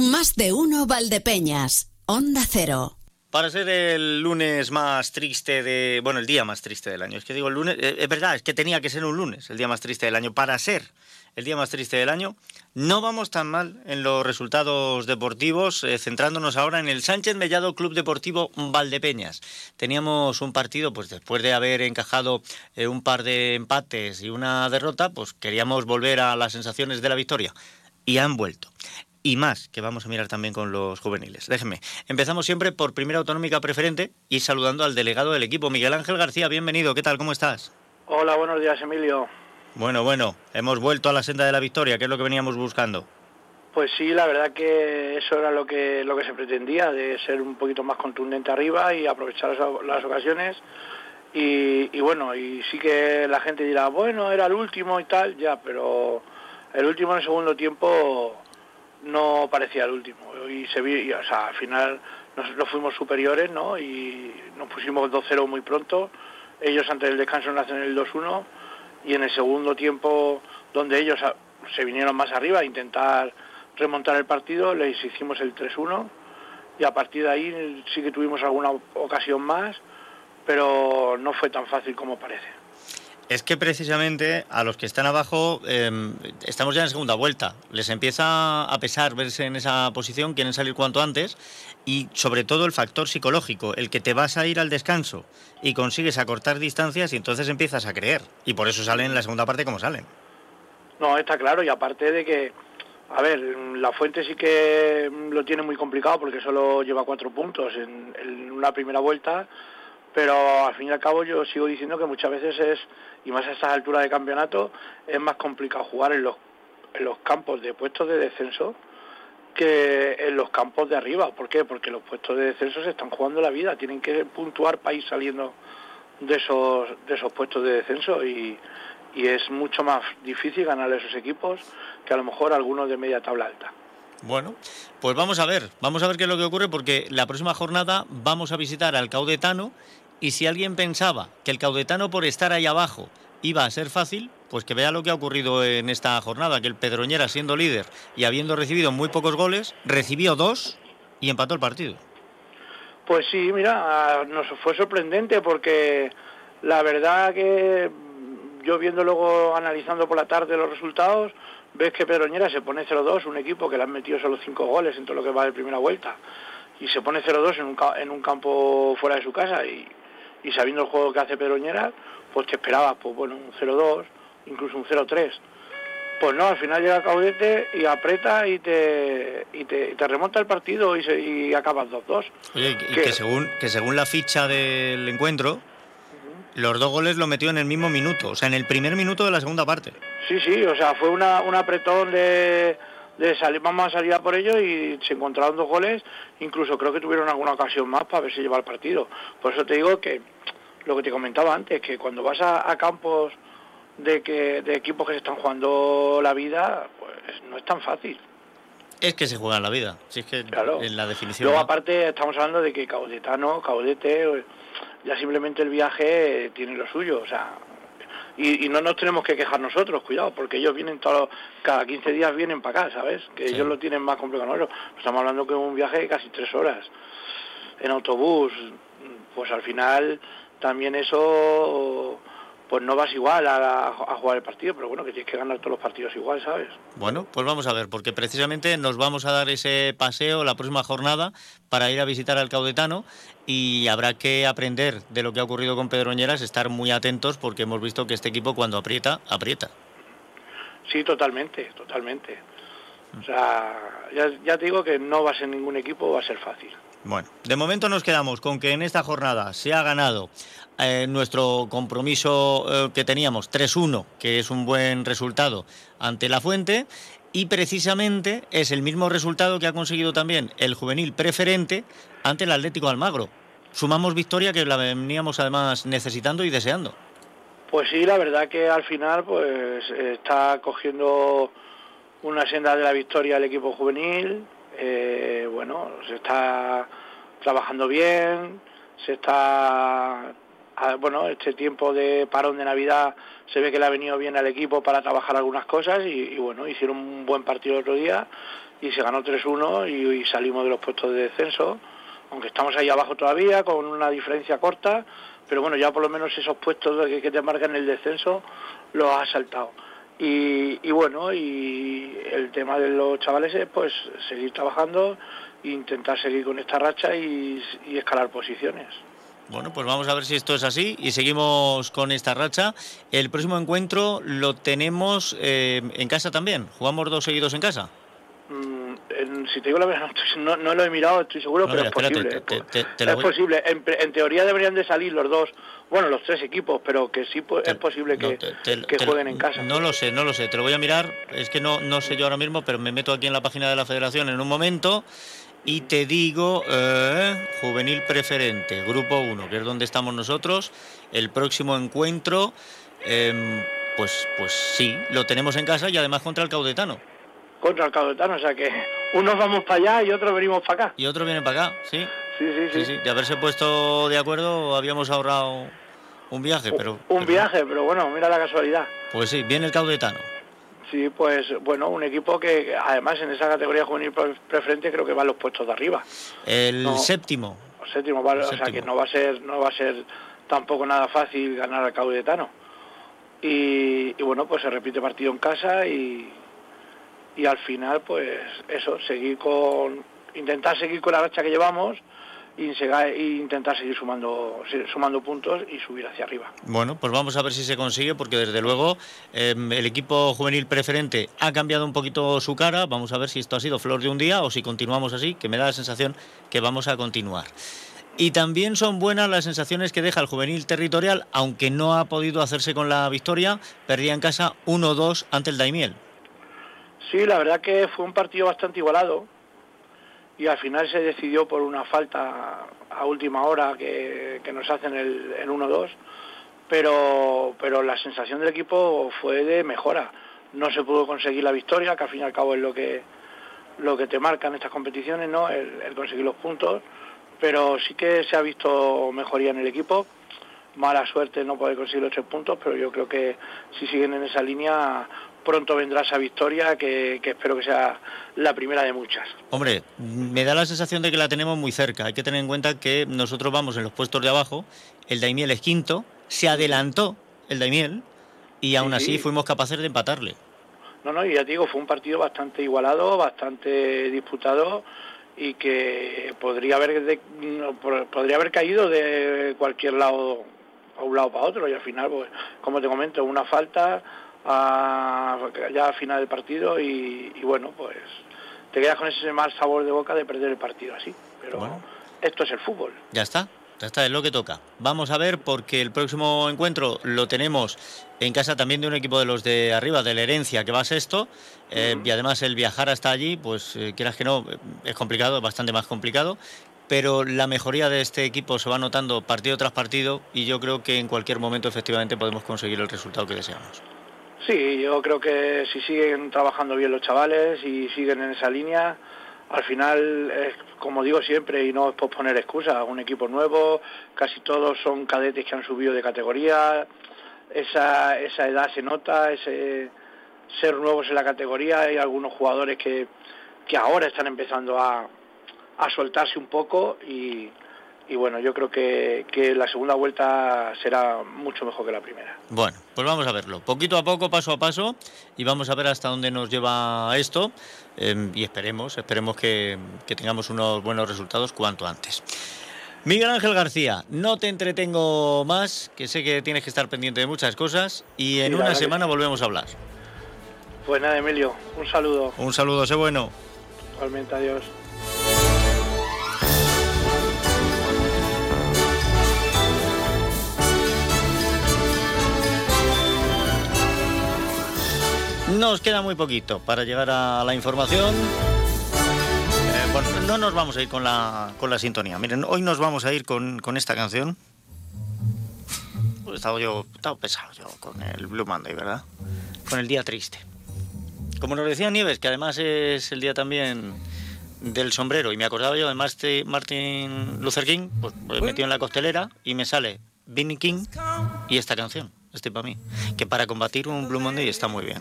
Más de uno Valdepeñas. Onda Cero. Para ser el lunes más triste de... Bueno, el día más triste del año. Es que digo el lunes... eh, Es verdad, es que tenía que ser un lunes, el día más triste del año. Para ser el día más triste del año, no vamos tan mal en los resultados deportivos, eh, centrándonos ahora en el Sánchez Mellado Club Deportivo Valdepeñas. Teníamos un partido, pues después de haber encajado eh, un par de empates y una derrota, pues queríamos volver a las sensaciones de la victoria. Y han vuelto y más que vamos a mirar también con los juveniles. Déjenme. Empezamos siempre por primera autonómica preferente y saludando al delegado del equipo, Miguel Ángel García. Bienvenido. ¿Qué tal? ¿Cómo estás? Hola, buenos días, Emilio. Bueno, bueno, hemos vuelto a la senda de la victoria, que es lo que veníamos buscando. Pues sí, la verdad que eso era lo que lo que se pretendía, de ser un poquito más contundente arriba y aprovechar las, las ocasiones. Y, y bueno, y sí que la gente dirá, bueno, era el último y tal, ya, pero el último en el segundo tiempo no parecía el último. Y se vi, o sea, al final nosotros fuimos superiores, ¿no? Y nos pusimos 2-0 muy pronto. Ellos antes del descanso nos hacen el 2-1 y en el segundo tiempo, donde ellos a- se vinieron más arriba a intentar remontar el partido, les hicimos el 3-1 y a partir de ahí sí que tuvimos alguna ocasión más, pero no fue tan fácil como parece. Es que precisamente a los que están abajo eh, estamos ya en segunda vuelta. Les empieza a pesar verse en esa posición, quieren salir cuanto antes y sobre todo el factor psicológico, el que te vas a ir al descanso y consigues acortar distancias y entonces empiezas a creer. Y por eso salen en la segunda parte como salen. No, está claro, y aparte de que, a ver, la Fuente sí que lo tiene muy complicado porque solo lleva cuatro puntos en, en una primera vuelta, pero al fin y al cabo yo sigo diciendo que muchas veces es, y más a estas alturas de campeonato, es más complicado jugar en los, en los campos de puestos de descenso que en los campos de arriba. ¿Por qué? Porque los puestos de descenso se están jugando la vida, tienen que puntuar para ir saliendo de esos, de esos puestos de descenso y, y es mucho más difícil ganar esos equipos que a lo mejor algunos de media tabla alta. Bueno, pues vamos a ver, vamos a ver qué es lo que ocurre porque la próxima jornada vamos a visitar al Caudetano y si alguien pensaba que el Caudetano por estar ahí abajo iba a ser fácil, pues que vea lo que ha ocurrido en esta jornada, que el Pedroñera siendo líder y habiendo recibido muy pocos goles, recibió dos y empató el partido. Pues sí, mira, nos fue sorprendente porque la verdad que yo viendo luego, analizando por la tarde los resultados, ves que Pedroñera se pone 0-2, un equipo que le han metido solo cinco goles en todo lo que va de primera vuelta, y se pone 0-2 en un, en un campo fuera de su casa, y, y sabiendo el juego que hace Pedroñera, pues te esperabas, pues bueno, un 0-2, incluso un 0-3. Pues no, al final llega Caudete y aprieta y te, y te, te remonta el partido y, se, y acabas 2-2. Oye, y que según, que según la ficha del encuentro, los dos goles lo metió en el mismo minuto, o sea, en el primer minuto de la segunda parte. Sí, sí, o sea, fue una, un apretón de, de salir, vamos a salir a por ello y se encontraron dos goles, incluso creo que tuvieron alguna ocasión más para ver si lleva el partido. Por eso te digo que lo que te comentaba antes, que cuando vas a, a campos de, que, de equipos que se están jugando la vida, pues no es tan fácil. Es que se juega la vida, si es que Claro. en la definición. Luego ¿no? aparte estamos hablando de que Caudetano, Caudete, ya simplemente el viaje tiene lo suyo, o sea, y, y no nos tenemos que quejar nosotros, cuidado, porque ellos vienen todos, cada 15 días vienen para acá, ¿sabes? Que ellos lo tienen más complicado que nosotros. Estamos hablando que es un viaje de casi tres horas en autobús, pues al final también eso, pues no vas igual a, jugar el partido, pero bueno, que tienes que ganar todos los partidos igual, ¿sabes? Bueno, pues vamos a ver, porque precisamente nos vamos a dar ese paseo la próxima jornada para ir a visitar al Caudetano y habrá que aprender de lo que ha ocurrido con Pedroñeras, estar muy atentos porque hemos visto que este equipo cuando aprieta, aprieta. Sí, totalmente, totalmente. O sea, ya, ya te digo que no va a ser ningún equipo, va a ser fácil. Bueno, de momento nos quedamos con que en esta jornada se ha ganado eh, nuestro compromiso eh, que teníamos 3-1, que es un buen resultado ante la Fuente, y precisamente es el mismo resultado que ha conseguido también el juvenil preferente ante el Atlético Almagro. Sumamos victoria que la veníamos además necesitando y deseando. Pues sí, la verdad que al final pues está cogiendo una senda de la victoria el equipo juvenil. eh, bueno, se está trabajando bien, se está bueno, este tiempo de parón de Navidad se ve que le ha venido bien al equipo para trabajar algunas cosas y, bueno, hicieron un buen partido el otro día y se ganó 3-1 y, salimos de los puestos de descenso, aunque estamos ahí abajo todavía con una diferencia corta, pero bueno, ya por lo menos esos puestos que, te marcan el descenso los has saltado. Y, bueno, y el tema de los chavales es pues seguir trabajando e intentar seguir con esta racha y escalar posiciones. Bueno, pues vamos a ver si esto es así y seguimos con esta racha. El próximo encuentro lo tenemos eh, en casa también. Jugamos dos seguidos en casa. Mm, en- si te digo la verdad, no, no- lo he mirado, estoy seguro, No, pero mira, es posible. espérate, es te- te- te es voy- posible. En, en teoría deberían de salir los dos, bueno, los tres equipos, pero que sí es posible que, que jueguen en casa. No lo sé, no lo sé. Te lo voy a mirar. Es que no, no sé yo ahora mismo, pero me meto aquí en la página de la federación en un momento y te digo, eh, juvenil preferente, grupo 1, que es donde estamos nosotros. El próximo encuentro, em, pues, pues sí, lo tenemos en casa y además contra el Caudetano. Contra el Caudetano, o sea que unos vamos para allá y otros venimos para acá. Y otro viene para acá, sí. Sí, sí, Sí, sí. De haberse puesto de acuerdo habíamos ahorrado un viaje, pero Un viaje, pero bueno, mira la casualidad. pues sí, viene el Caudetano. Sí, pues bueno, un equipo que además en esa categoría juvenil pre- preferente creo que va a los puestos de arriba. El No. séptimo. séptimo. El o sea séptimo. que no va a ser no va a ser tampoco nada fácil ganar al Caudetano. Y, y bueno, pues se repite partido en casa y, y al final pues eso, seguir con intentar seguir con la racha que llevamos y, intentar seguir sumando sumando puntos y subir hacia arriba. Bueno, pues vamos a ver si se consigue, porque desde luego em, el equipo juvenil preferente ha cambiado un poquito su cara. Vamos a ver si esto ha sido flor de un día o si continuamos así, que me da la sensación que vamos a continuar. Y también son buenas las sensaciones que deja el juvenil territorial, aunque no ha podido hacerse con la victoria. Perdía en casa 1-2 ante el Daimiel. Sí, la verdad que fue un partido bastante igualado. Y al final se decidió por una falta a última hora que, que nos hacen el, el 1-2, pero, pero la sensación del equipo fue de mejora. No se pudo conseguir la victoria, que al fin y al cabo es lo que, lo que te marcan estas competiciones, ¿no? el, el conseguir los puntos, pero sí que se ha visto mejoría en el equipo. Mala suerte no poder conseguir los tres puntos, pero yo creo que si siguen en esa línea pronto vendrá esa victoria que, que espero que sea la primera de muchas. Hombre, me da la sensación de que la tenemos muy cerca. Hay que tener en cuenta que nosotros vamos en los puestos de abajo, el Daimiel es quinto, se adelantó el Daimiel y aún Sí, así sí. fuimos capaces de empatarle. No, no, y ya te digo, fue un partido bastante igualado, bastante disputado y que podría haber de- podría haber caído de cualquier lado a un lado para otro y al final, pues, como te comento, una falta a- ya al final del partido y, y bueno, pues te quedas con ese mal sabor de boca de perder el partido así. Pero esto es el fútbol. Ya está, ya está, es lo que toca. Vamos a ver porque el próximo encuentro lo tenemos en casa también de un equipo de los de arriba, de la herencia, que va a sexto. eh, Y además el viajar hasta allí, pues eh, quieras que no, es complicado, es bastante más complicado. Pero la mejoría de este equipo se va notando partido tras partido y yo creo que en cualquier momento efectivamente podemos conseguir el resultado que deseamos. Sí, yo creo que si siguen trabajando bien los chavales y siguen en esa línea, al final, es, como digo siempre, y no es por poner excusas, un equipo nuevo, casi todos son cadetes que han subido de categoría, esa, esa edad se nota, ese ser nuevos en la categoría, hay algunos jugadores que, que ahora están empezando a, a soltarse un poco y, y bueno, yo creo que, que la segunda vuelta será mucho mejor que la primera. Bueno, pues vamos a verlo, poquito a poco, paso a paso, y vamos a ver hasta dónde nos lleva esto. eh, y esperemos, esperemos que, que tengamos unos buenos resultados cuanto antes. Miguel Ángel García, no te entretengo más, que sé que tienes que estar pendiente de muchas cosas, y en una que semana volvemos a hablar. Pues nada, Emilio, un saludo. Un saludo, sé bueno. Igualmente, adiós. Nos queda muy poquito para llegar a la información. Eh, bueno, no nos vamos a ir con la, con la sintonía. Miren, hoy nos vamos a ir con, con esta canción. He estado yo, he estado pesado yo con el Blue Monday, ¿verdad? Con el día triste. Como nos decía Nieves, que además es el día también del sombrero, y me acordaba yo de Marti- Martin Luther King, pues me metido en la costelera y me sale Vinnie King y esta canción, este para mí, que para combatir un Blue Monday está muy bien.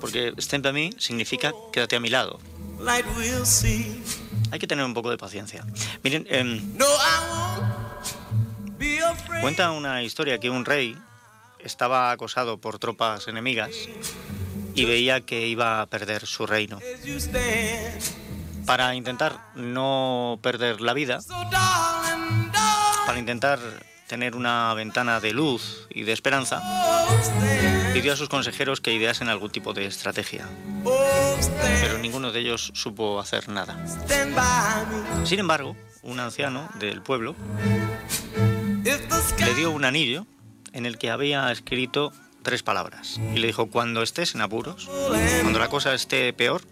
Porque stand by me significa quédate a mi lado. Hay que tener un poco de paciencia. Miren, afraid. cuenta una historia que un rey estaba acosado por tropas enemigas y veía que iba a perder su reino. Para intentar no perder la vida, para intentar tener una ventana de luz y de esperanza, pidió a sus consejeros que ideasen algún tipo de estrategia. Pero ninguno de ellos supo hacer nada. Sin embargo, un anciano del pueblo le dio un anillo en el que había escrito tres palabras. Y le dijo, cuando estés en apuros, cuando la cosa esté peor,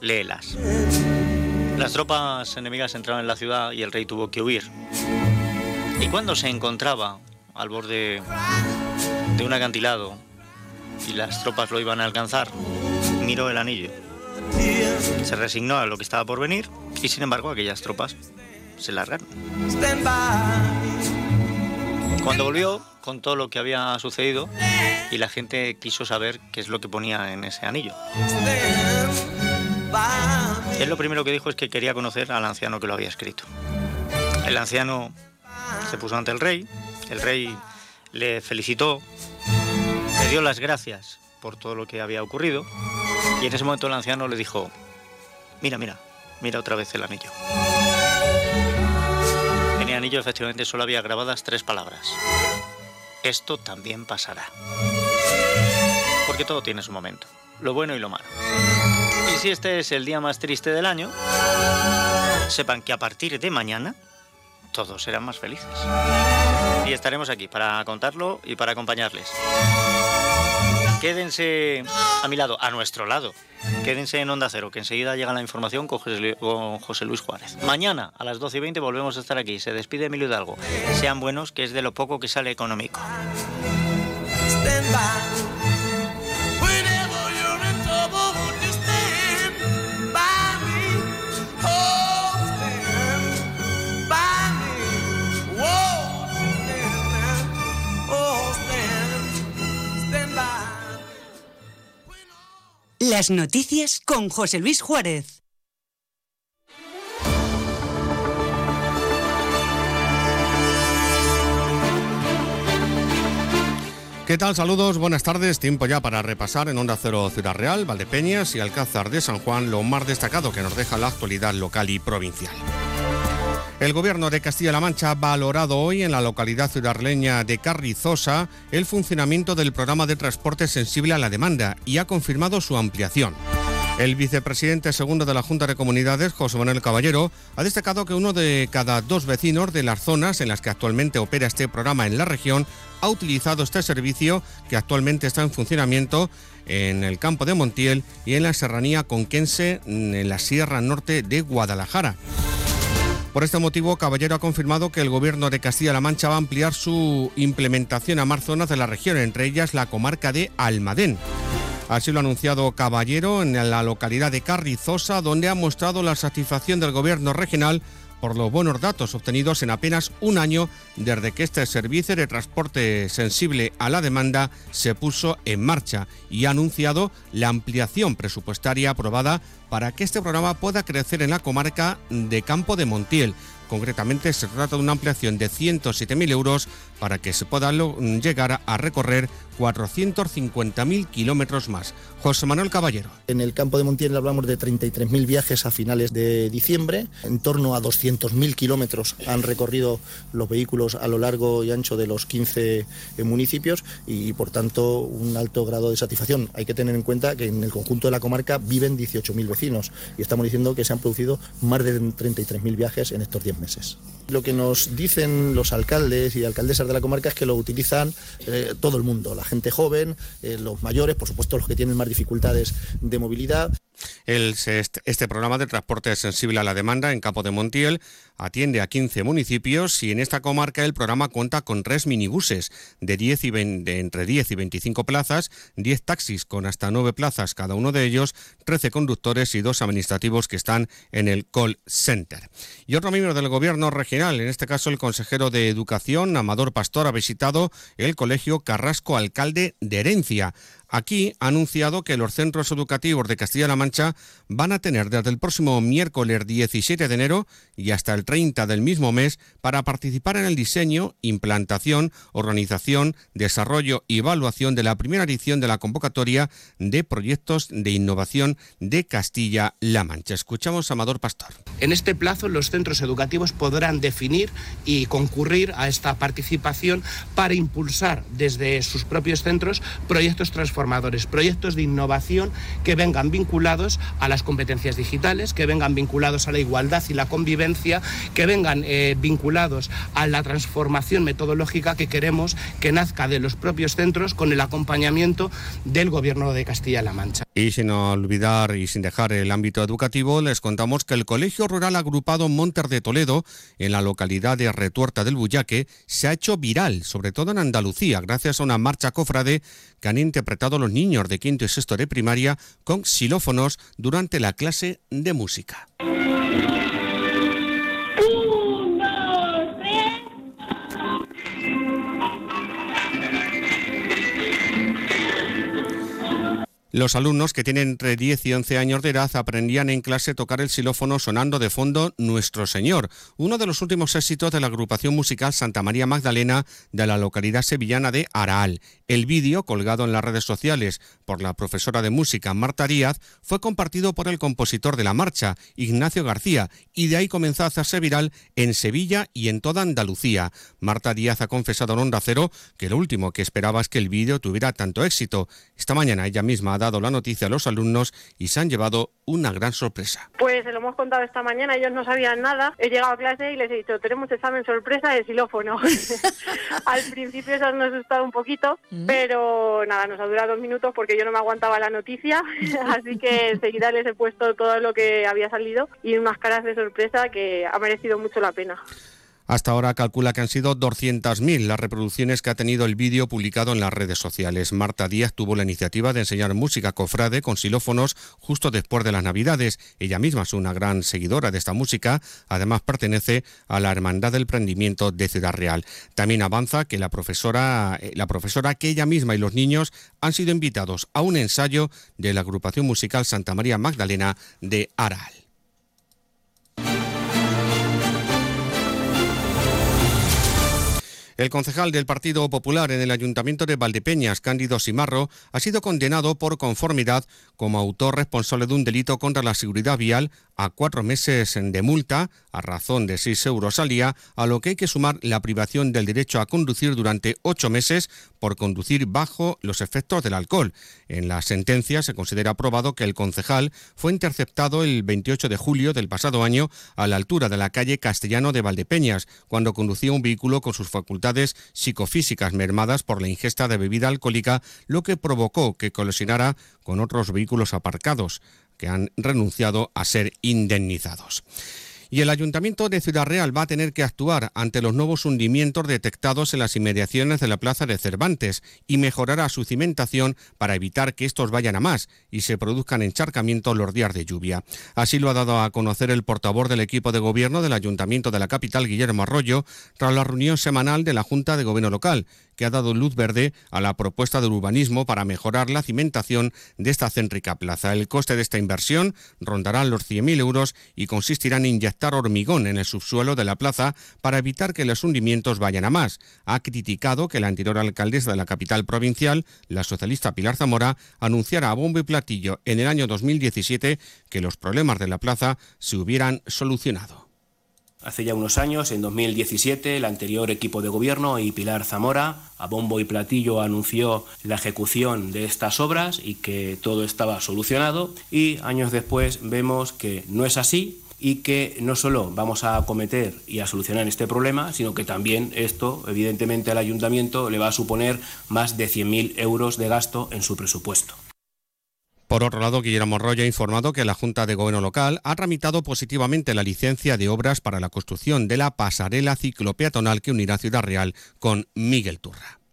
léelas. Las tropas enemigas entraron en la ciudad y el rey tuvo que huir. Y cuando se encontraba al borde de un acantilado y las tropas lo iban a alcanzar, miró el anillo. Se resignó a lo que estaba por venir y sin embargo aquellas tropas se largaron. Cuando volvió, contó lo que había sucedido y la gente quiso saber qué es lo que ponía en ese anillo. Él lo primero que dijo es que quería conocer al anciano que lo había escrito. El anciano se puso ante el rey, el rey le felicitó, le dio las gracias por todo lo que había ocurrido y en ese momento el anciano le dijo, mira, mira, mira otra vez el anillo. En el anillo efectivamente solo había grabadas tres palabras. Esto también pasará. Porque todo tiene su momento, lo bueno y lo malo. Y si este es el día más triste del año, sepan que a partir de mañana todos serán más felices. Y estaremos aquí para contarlo y para acompañarles. quédense a mi lado, a nuestro lado. Quédense en Onda Cero, que enseguida llega la información con José Luis Juárez. Mañana a las 12 y 20 volvemos a estar aquí. Se despide Emilio Hidalgo. Sean buenos, que es de lo poco que sale económico. Las noticias con José Luis Juárez. ¿Qué tal? Saludos, buenas tardes. Tiempo ya para repasar en Onda Cero Ciudad Real, Valdepeñas y Alcázar de San Juan lo más destacado que nos deja la actualidad local y provincial. El gobierno de Castilla-La Mancha ha valorado hoy en la localidad ciudadleña de Carrizosa el funcionamiento del programa de transporte sensible a la demanda y ha confirmado su ampliación. El vicepresidente segundo de la Junta de Comunidades, José Manuel Caballero, ha destacado que uno de cada dos vecinos de las zonas en las que actualmente opera este programa en la región ha utilizado este servicio que actualmente está en funcionamiento en el campo de Montiel y en la serranía conquense en la Sierra Norte de Guadalajara. Por este motivo, Caballero ha confirmado que el Gobierno de Castilla-La Mancha va a ampliar su implementación a más zonas de la región, entre ellas la comarca de Almadén. Así lo ha anunciado Caballero en la localidad de Carrizosa, donde ha mostrado la satisfacción del Gobierno regional por los buenos datos obtenidos en apenas un año desde que este servicio de transporte sensible a la demanda se puso en marcha y ha anunciado la ampliación presupuestaria aprobada para que este programa pueda crecer en la comarca de Campo de Montiel. Concretamente se trata de una ampliación de 107.000 euros para que se pueda llegar a recorrer 450.000 kilómetros más. José Manuel Caballero. En el campo de Montiel hablamos de 33.000 viajes a finales de diciembre. En torno a 200.000 kilómetros han recorrido los vehículos a lo largo y ancho de los 15 eh, municipios y, por tanto, un alto grado de satisfacción. Hay que tener en cuenta que en el conjunto de la comarca viven 18.000 vecinos y estamos diciendo que se han producido más de 33.000 viajes en estos 10 meses. Lo que nos dicen los alcaldes y alcaldesas de la comarca es que lo utilizan eh, todo el mundo, la gente joven, eh, los mayores, por supuesto los que tienen más dificultades de movilidad. Este programa de transporte sensible a la demanda en Campo de Montiel atiende a 15 municipios y en esta comarca el programa cuenta con tres minibuses de, 10 y entre 10 y 25 plazas, 10 taxis con hasta 9 plazas cada uno de ellos, 13 conductores y dos administrativos que están en el call center. Y otro miembro del gobierno regional, en este caso el consejero de Educación, Amador Pastor, ha visitado el Colegio Carrasco Alcalde de Herencia. Aquí ha anunciado que los centros educativos de Castilla-La Mancha van a tener desde el próximo miércoles 17 de enero y hasta el 30 del mismo mes para participar en el diseño, implantación, organización, desarrollo y evaluación de la primera edición de la convocatoria de proyectos de innovación de Castilla-La Mancha. Escuchamos a Amador Pastor. En este plazo los centros educativos podrán definir y concurrir a esta participación para impulsar desde sus propios centros proyectos transformadores proyectos de innovación que vengan vinculados a las competencias digitales, que vengan vinculados a la igualdad y la convivencia, que vengan eh, vinculados a la transformación metodológica que queremos que nazca de los propios centros con el acompañamiento del Gobierno de Castilla-La Mancha. Y sin olvidar y sin dejar el ámbito educativo, les contamos que el Colegio Rural Agrupado Monter de Toledo, en la localidad de Retuerta del Buyaque, se ha hecho viral, sobre todo en Andalucía, gracias a una marcha cofrade que han interpretado los niños de quinto y sexto de primaria con xilófonos durante la clase de música. Los alumnos que tienen entre 10 y 11 años de edad aprendían en clase tocar el xilófono sonando de fondo Nuestro Señor, uno de los últimos éxitos de la agrupación musical Santa María Magdalena de la localidad sevillana de Araal. El vídeo, colgado en las redes sociales por la profesora de música Marta Díaz, fue compartido por el compositor de la marcha, Ignacio García, y de ahí comenzó a hacerse viral en Sevilla y en toda Andalucía. Marta Díaz ha confesado en Onda Cero que lo último que esperaba es que el vídeo tuviera tanto éxito. Esta mañana ella misma ha dado la noticia a los alumnos y se han llevado una gran sorpresa. Pues se lo hemos contado esta mañana, ellos no sabían nada. He llegado a clase y les he dicho, tenemos examen sorpresa de xilófono. Al principio eso nos ha asustado un poquito, mm. pero nada, nos ha durado dos minutos porque yo no me aguantaba la noticia, así que enseguida les he puesto todo lo que había salido y unas caras de sorpresa que ha merecido mucho la pena. Hasta ahora calcula que han sido 200.000 las reproducciones que ha tenido el vídeo publicado en las redes sociales. Marta Díaz tuvo la iniciativa de enseñar música cofrade con xilófonos justo después de las Navidades. Ella misma es una gran seguidora de esta música. Además pertenece a la Hermandad del Prendimiento de Ciudad Real. También avanza que la profesora, eh, la profesora que ella misma y los niños han sido invitados a un ensayo de la agrupación musical Santa María Magdalena de Aral. El concejal del Partido Popular en el Ayuntamiento de Valdepeñas, Cándido Simarro, ha sido condenado por conformidad como autor responsable de un delito contra la seguridad vial a cuatro meses de multa a razón de seis euros al día, a lo que hay que sumar la privación del derecho a conducir durante ocho meses por conducir bajo los efectos del alcohol. En la sentencia se considera probado que el concejal fue interceptado el 28 de julio del pasado año a la altura de la calle Castellano de Valdepeñas, cuando conducía un vehículo con sus facultades psicofísicas mermadas por la ingesta de bebida alcohólica, lo que provocó que colisionara con otros vehículos aparcados que han renunciado a ser indemnizados. Y el Ayuntamiento de Ciudad Real va a tener que actuar ante los nuevos hundimientos detectados en las inmediaciones de la Plaza de Cervantes y mejorará su cimentación para evitar que estos vayan a más y se produzcan encharcamientos los días de lluvia. Así lo ha dado a conocer el portavoz del equipo de gobierno del Ayuntamiento de la capital, Guillermo Arroyo, tras la reunión semanal de la Junta de Gobierno Local, que ha dado luz verde a la propuesta del urbanismo para mejorar la cimentación de esta céntrica plaza. El coste de esta inversión rondará los 100.000 euros y consistirá en inyectar hormigón en el subsuelo de la plaza para evitar que los hundimientos vayan a más. Ha criticado que la anterior alcaldesa de la capital provincial, la socialista Pilar Zamora, anunciara a bombo y platillo en el año 2017 que los problemas de la plaza se hubieran solucionado. Hace ya unos años, en 2017, el anterior equipo de gobierno y Pilar Zamora, a bombo y platillo, anunció la ejecución de estas obras y que todo estaba solucionado. Y años después vemos que no es así y que no solo vamos a acometer y a solucionar este problema, sino que también esto, evidentemente, al ayuntamiento le va a suponer más de 100.000 euros de gasto en su presupuesto. Por otro lado, Guillermo Roya ha informado que la Junta de Gobierno Local ha tramitado positivamente la licencia de obras para la construcción de la pasarela ciclopeatonal que unirá Ciudad Real con Miguel Turra.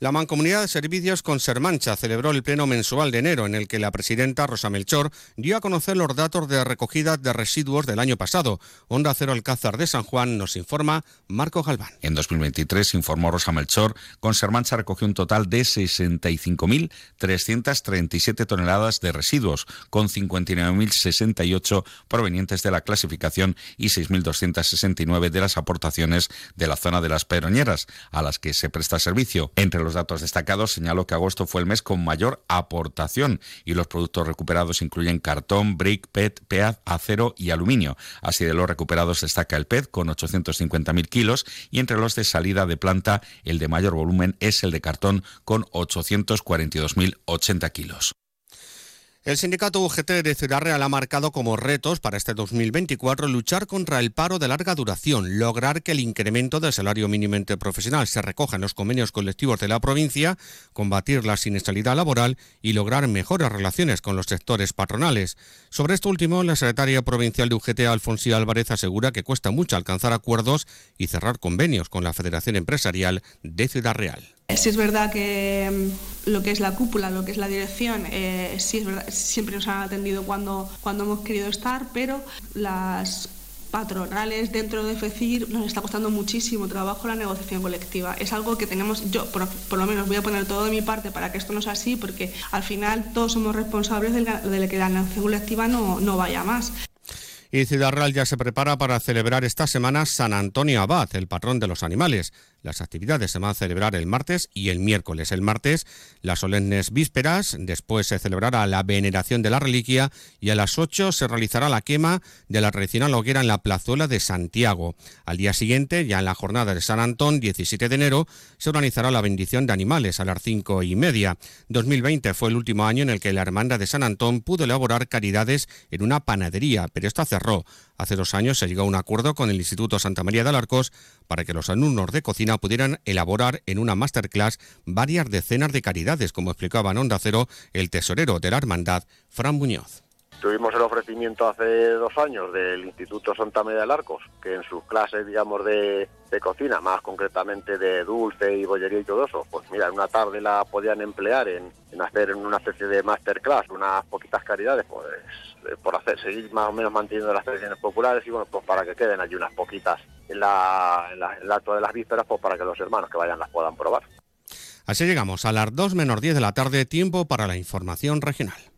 La Mancomunidad de Servicios con Sermancha celebró el pleno mensual de enero en el que la presidenta Rosa Melchor dio a conocer los datos de recogida de residuos del año pasado. Onda Cero Alcázar de San Juan nos informa Marco Galván. En 2023, informó Rosa Melchor, Consermancha recogió un total de 65.337 toneladas de residuos, con 59.068 provenientes de la clasificación y 6.269 de las aportaciones de la zona de las Peroñeras, a las que se presta servicio. Entre los los datos destacados señaló que agosto fue el mes con mayor aportación y los productos recuperados incluyen cartón, brick, PET, PEAD, acero y aluminio. Así de los recuperados destaca el PET con 850.000 kilos y entre los de salida de planta el de mayor volumen es el de cartón con 842.080 kilos. El sindicato UGT de Ciudad Real ha marcado como retos para este 2024 luchar contra el paro de larga duración, lograr que el incremento del salario mínimo profesional se recoja en los convenios colectivos de la provincia, combatir la siniestralidad laboral y lograr mejores relaciones con los sectores patronales. Sobre esto último, la secretaria provincial de UGT, Alfonsía Álvarez, asegura que cuesta mucho alcanzar acuerdos y cerrar convenios con la Federación Empresarial de Ciudad Real. Sí es verdad que mm, lo que es la cúpula, lo que es la dirección, eh, sí es verdad, siempre nos han atendido cuando, cuando hemos querido estar, pero las patronales dentro de FECIR nos está costando muchísimo trabajo la negociación colectiva. Es algo que tenemos, yo por, lo menos voy a poner todo de mi parte para que esto no sea así, porque al final todos somos responsables de, que la negociación colectiva no, no vaya más. Y Ciudad Real ya se prepara para celebrar esta semana San Antonio Abad, el patrón de los animales. Las actividades se van a celebrar el martes y el miércoles. El martes las solemnes vísperas, después se celebrará la veneración de la reliquia y a las 8 se realizará la quema de la tradicional hoguera en la plazuela de Santiago. Al día siguiente, ya en la jornada de San Antón, 17 de enero, se organizará la bendición de animales a las 5 y media. 2020 fue el último año en el que la Hermandad de San Antón pudo elaborar caridades en una panadería, pero esta cerró. Hace dos años se llegó a un acuerdo con el Instituto Santa María de Alarcos para que los alumnos de cocina pudieran elaborar en una masterclass varias decenas de caridades, como explicaba en Onda Cero el tesorero de la hermandad, Fran Muñoz. Tuvimos el ofrecimiento hace dos años del Instituto Santa María de Arcos, que en sus clases, digamos, de, cocina, más concretamente de dulce y bollería y todo eso, pues mira, en una tarde la podían emplear en, hacer una especie de masterclass, unas poquitas caridades, pues eh, por hacer, seguir más o menos manteniendo las tradiciones populares y bueno, pues para que queden allí unas poquitas en, la, en, la, en acto de las vísperas, pues para que los hermanos que vayan las puedan probar. Así llegamos a las 2 menos 10 de la tarde, tiempo para la información regional.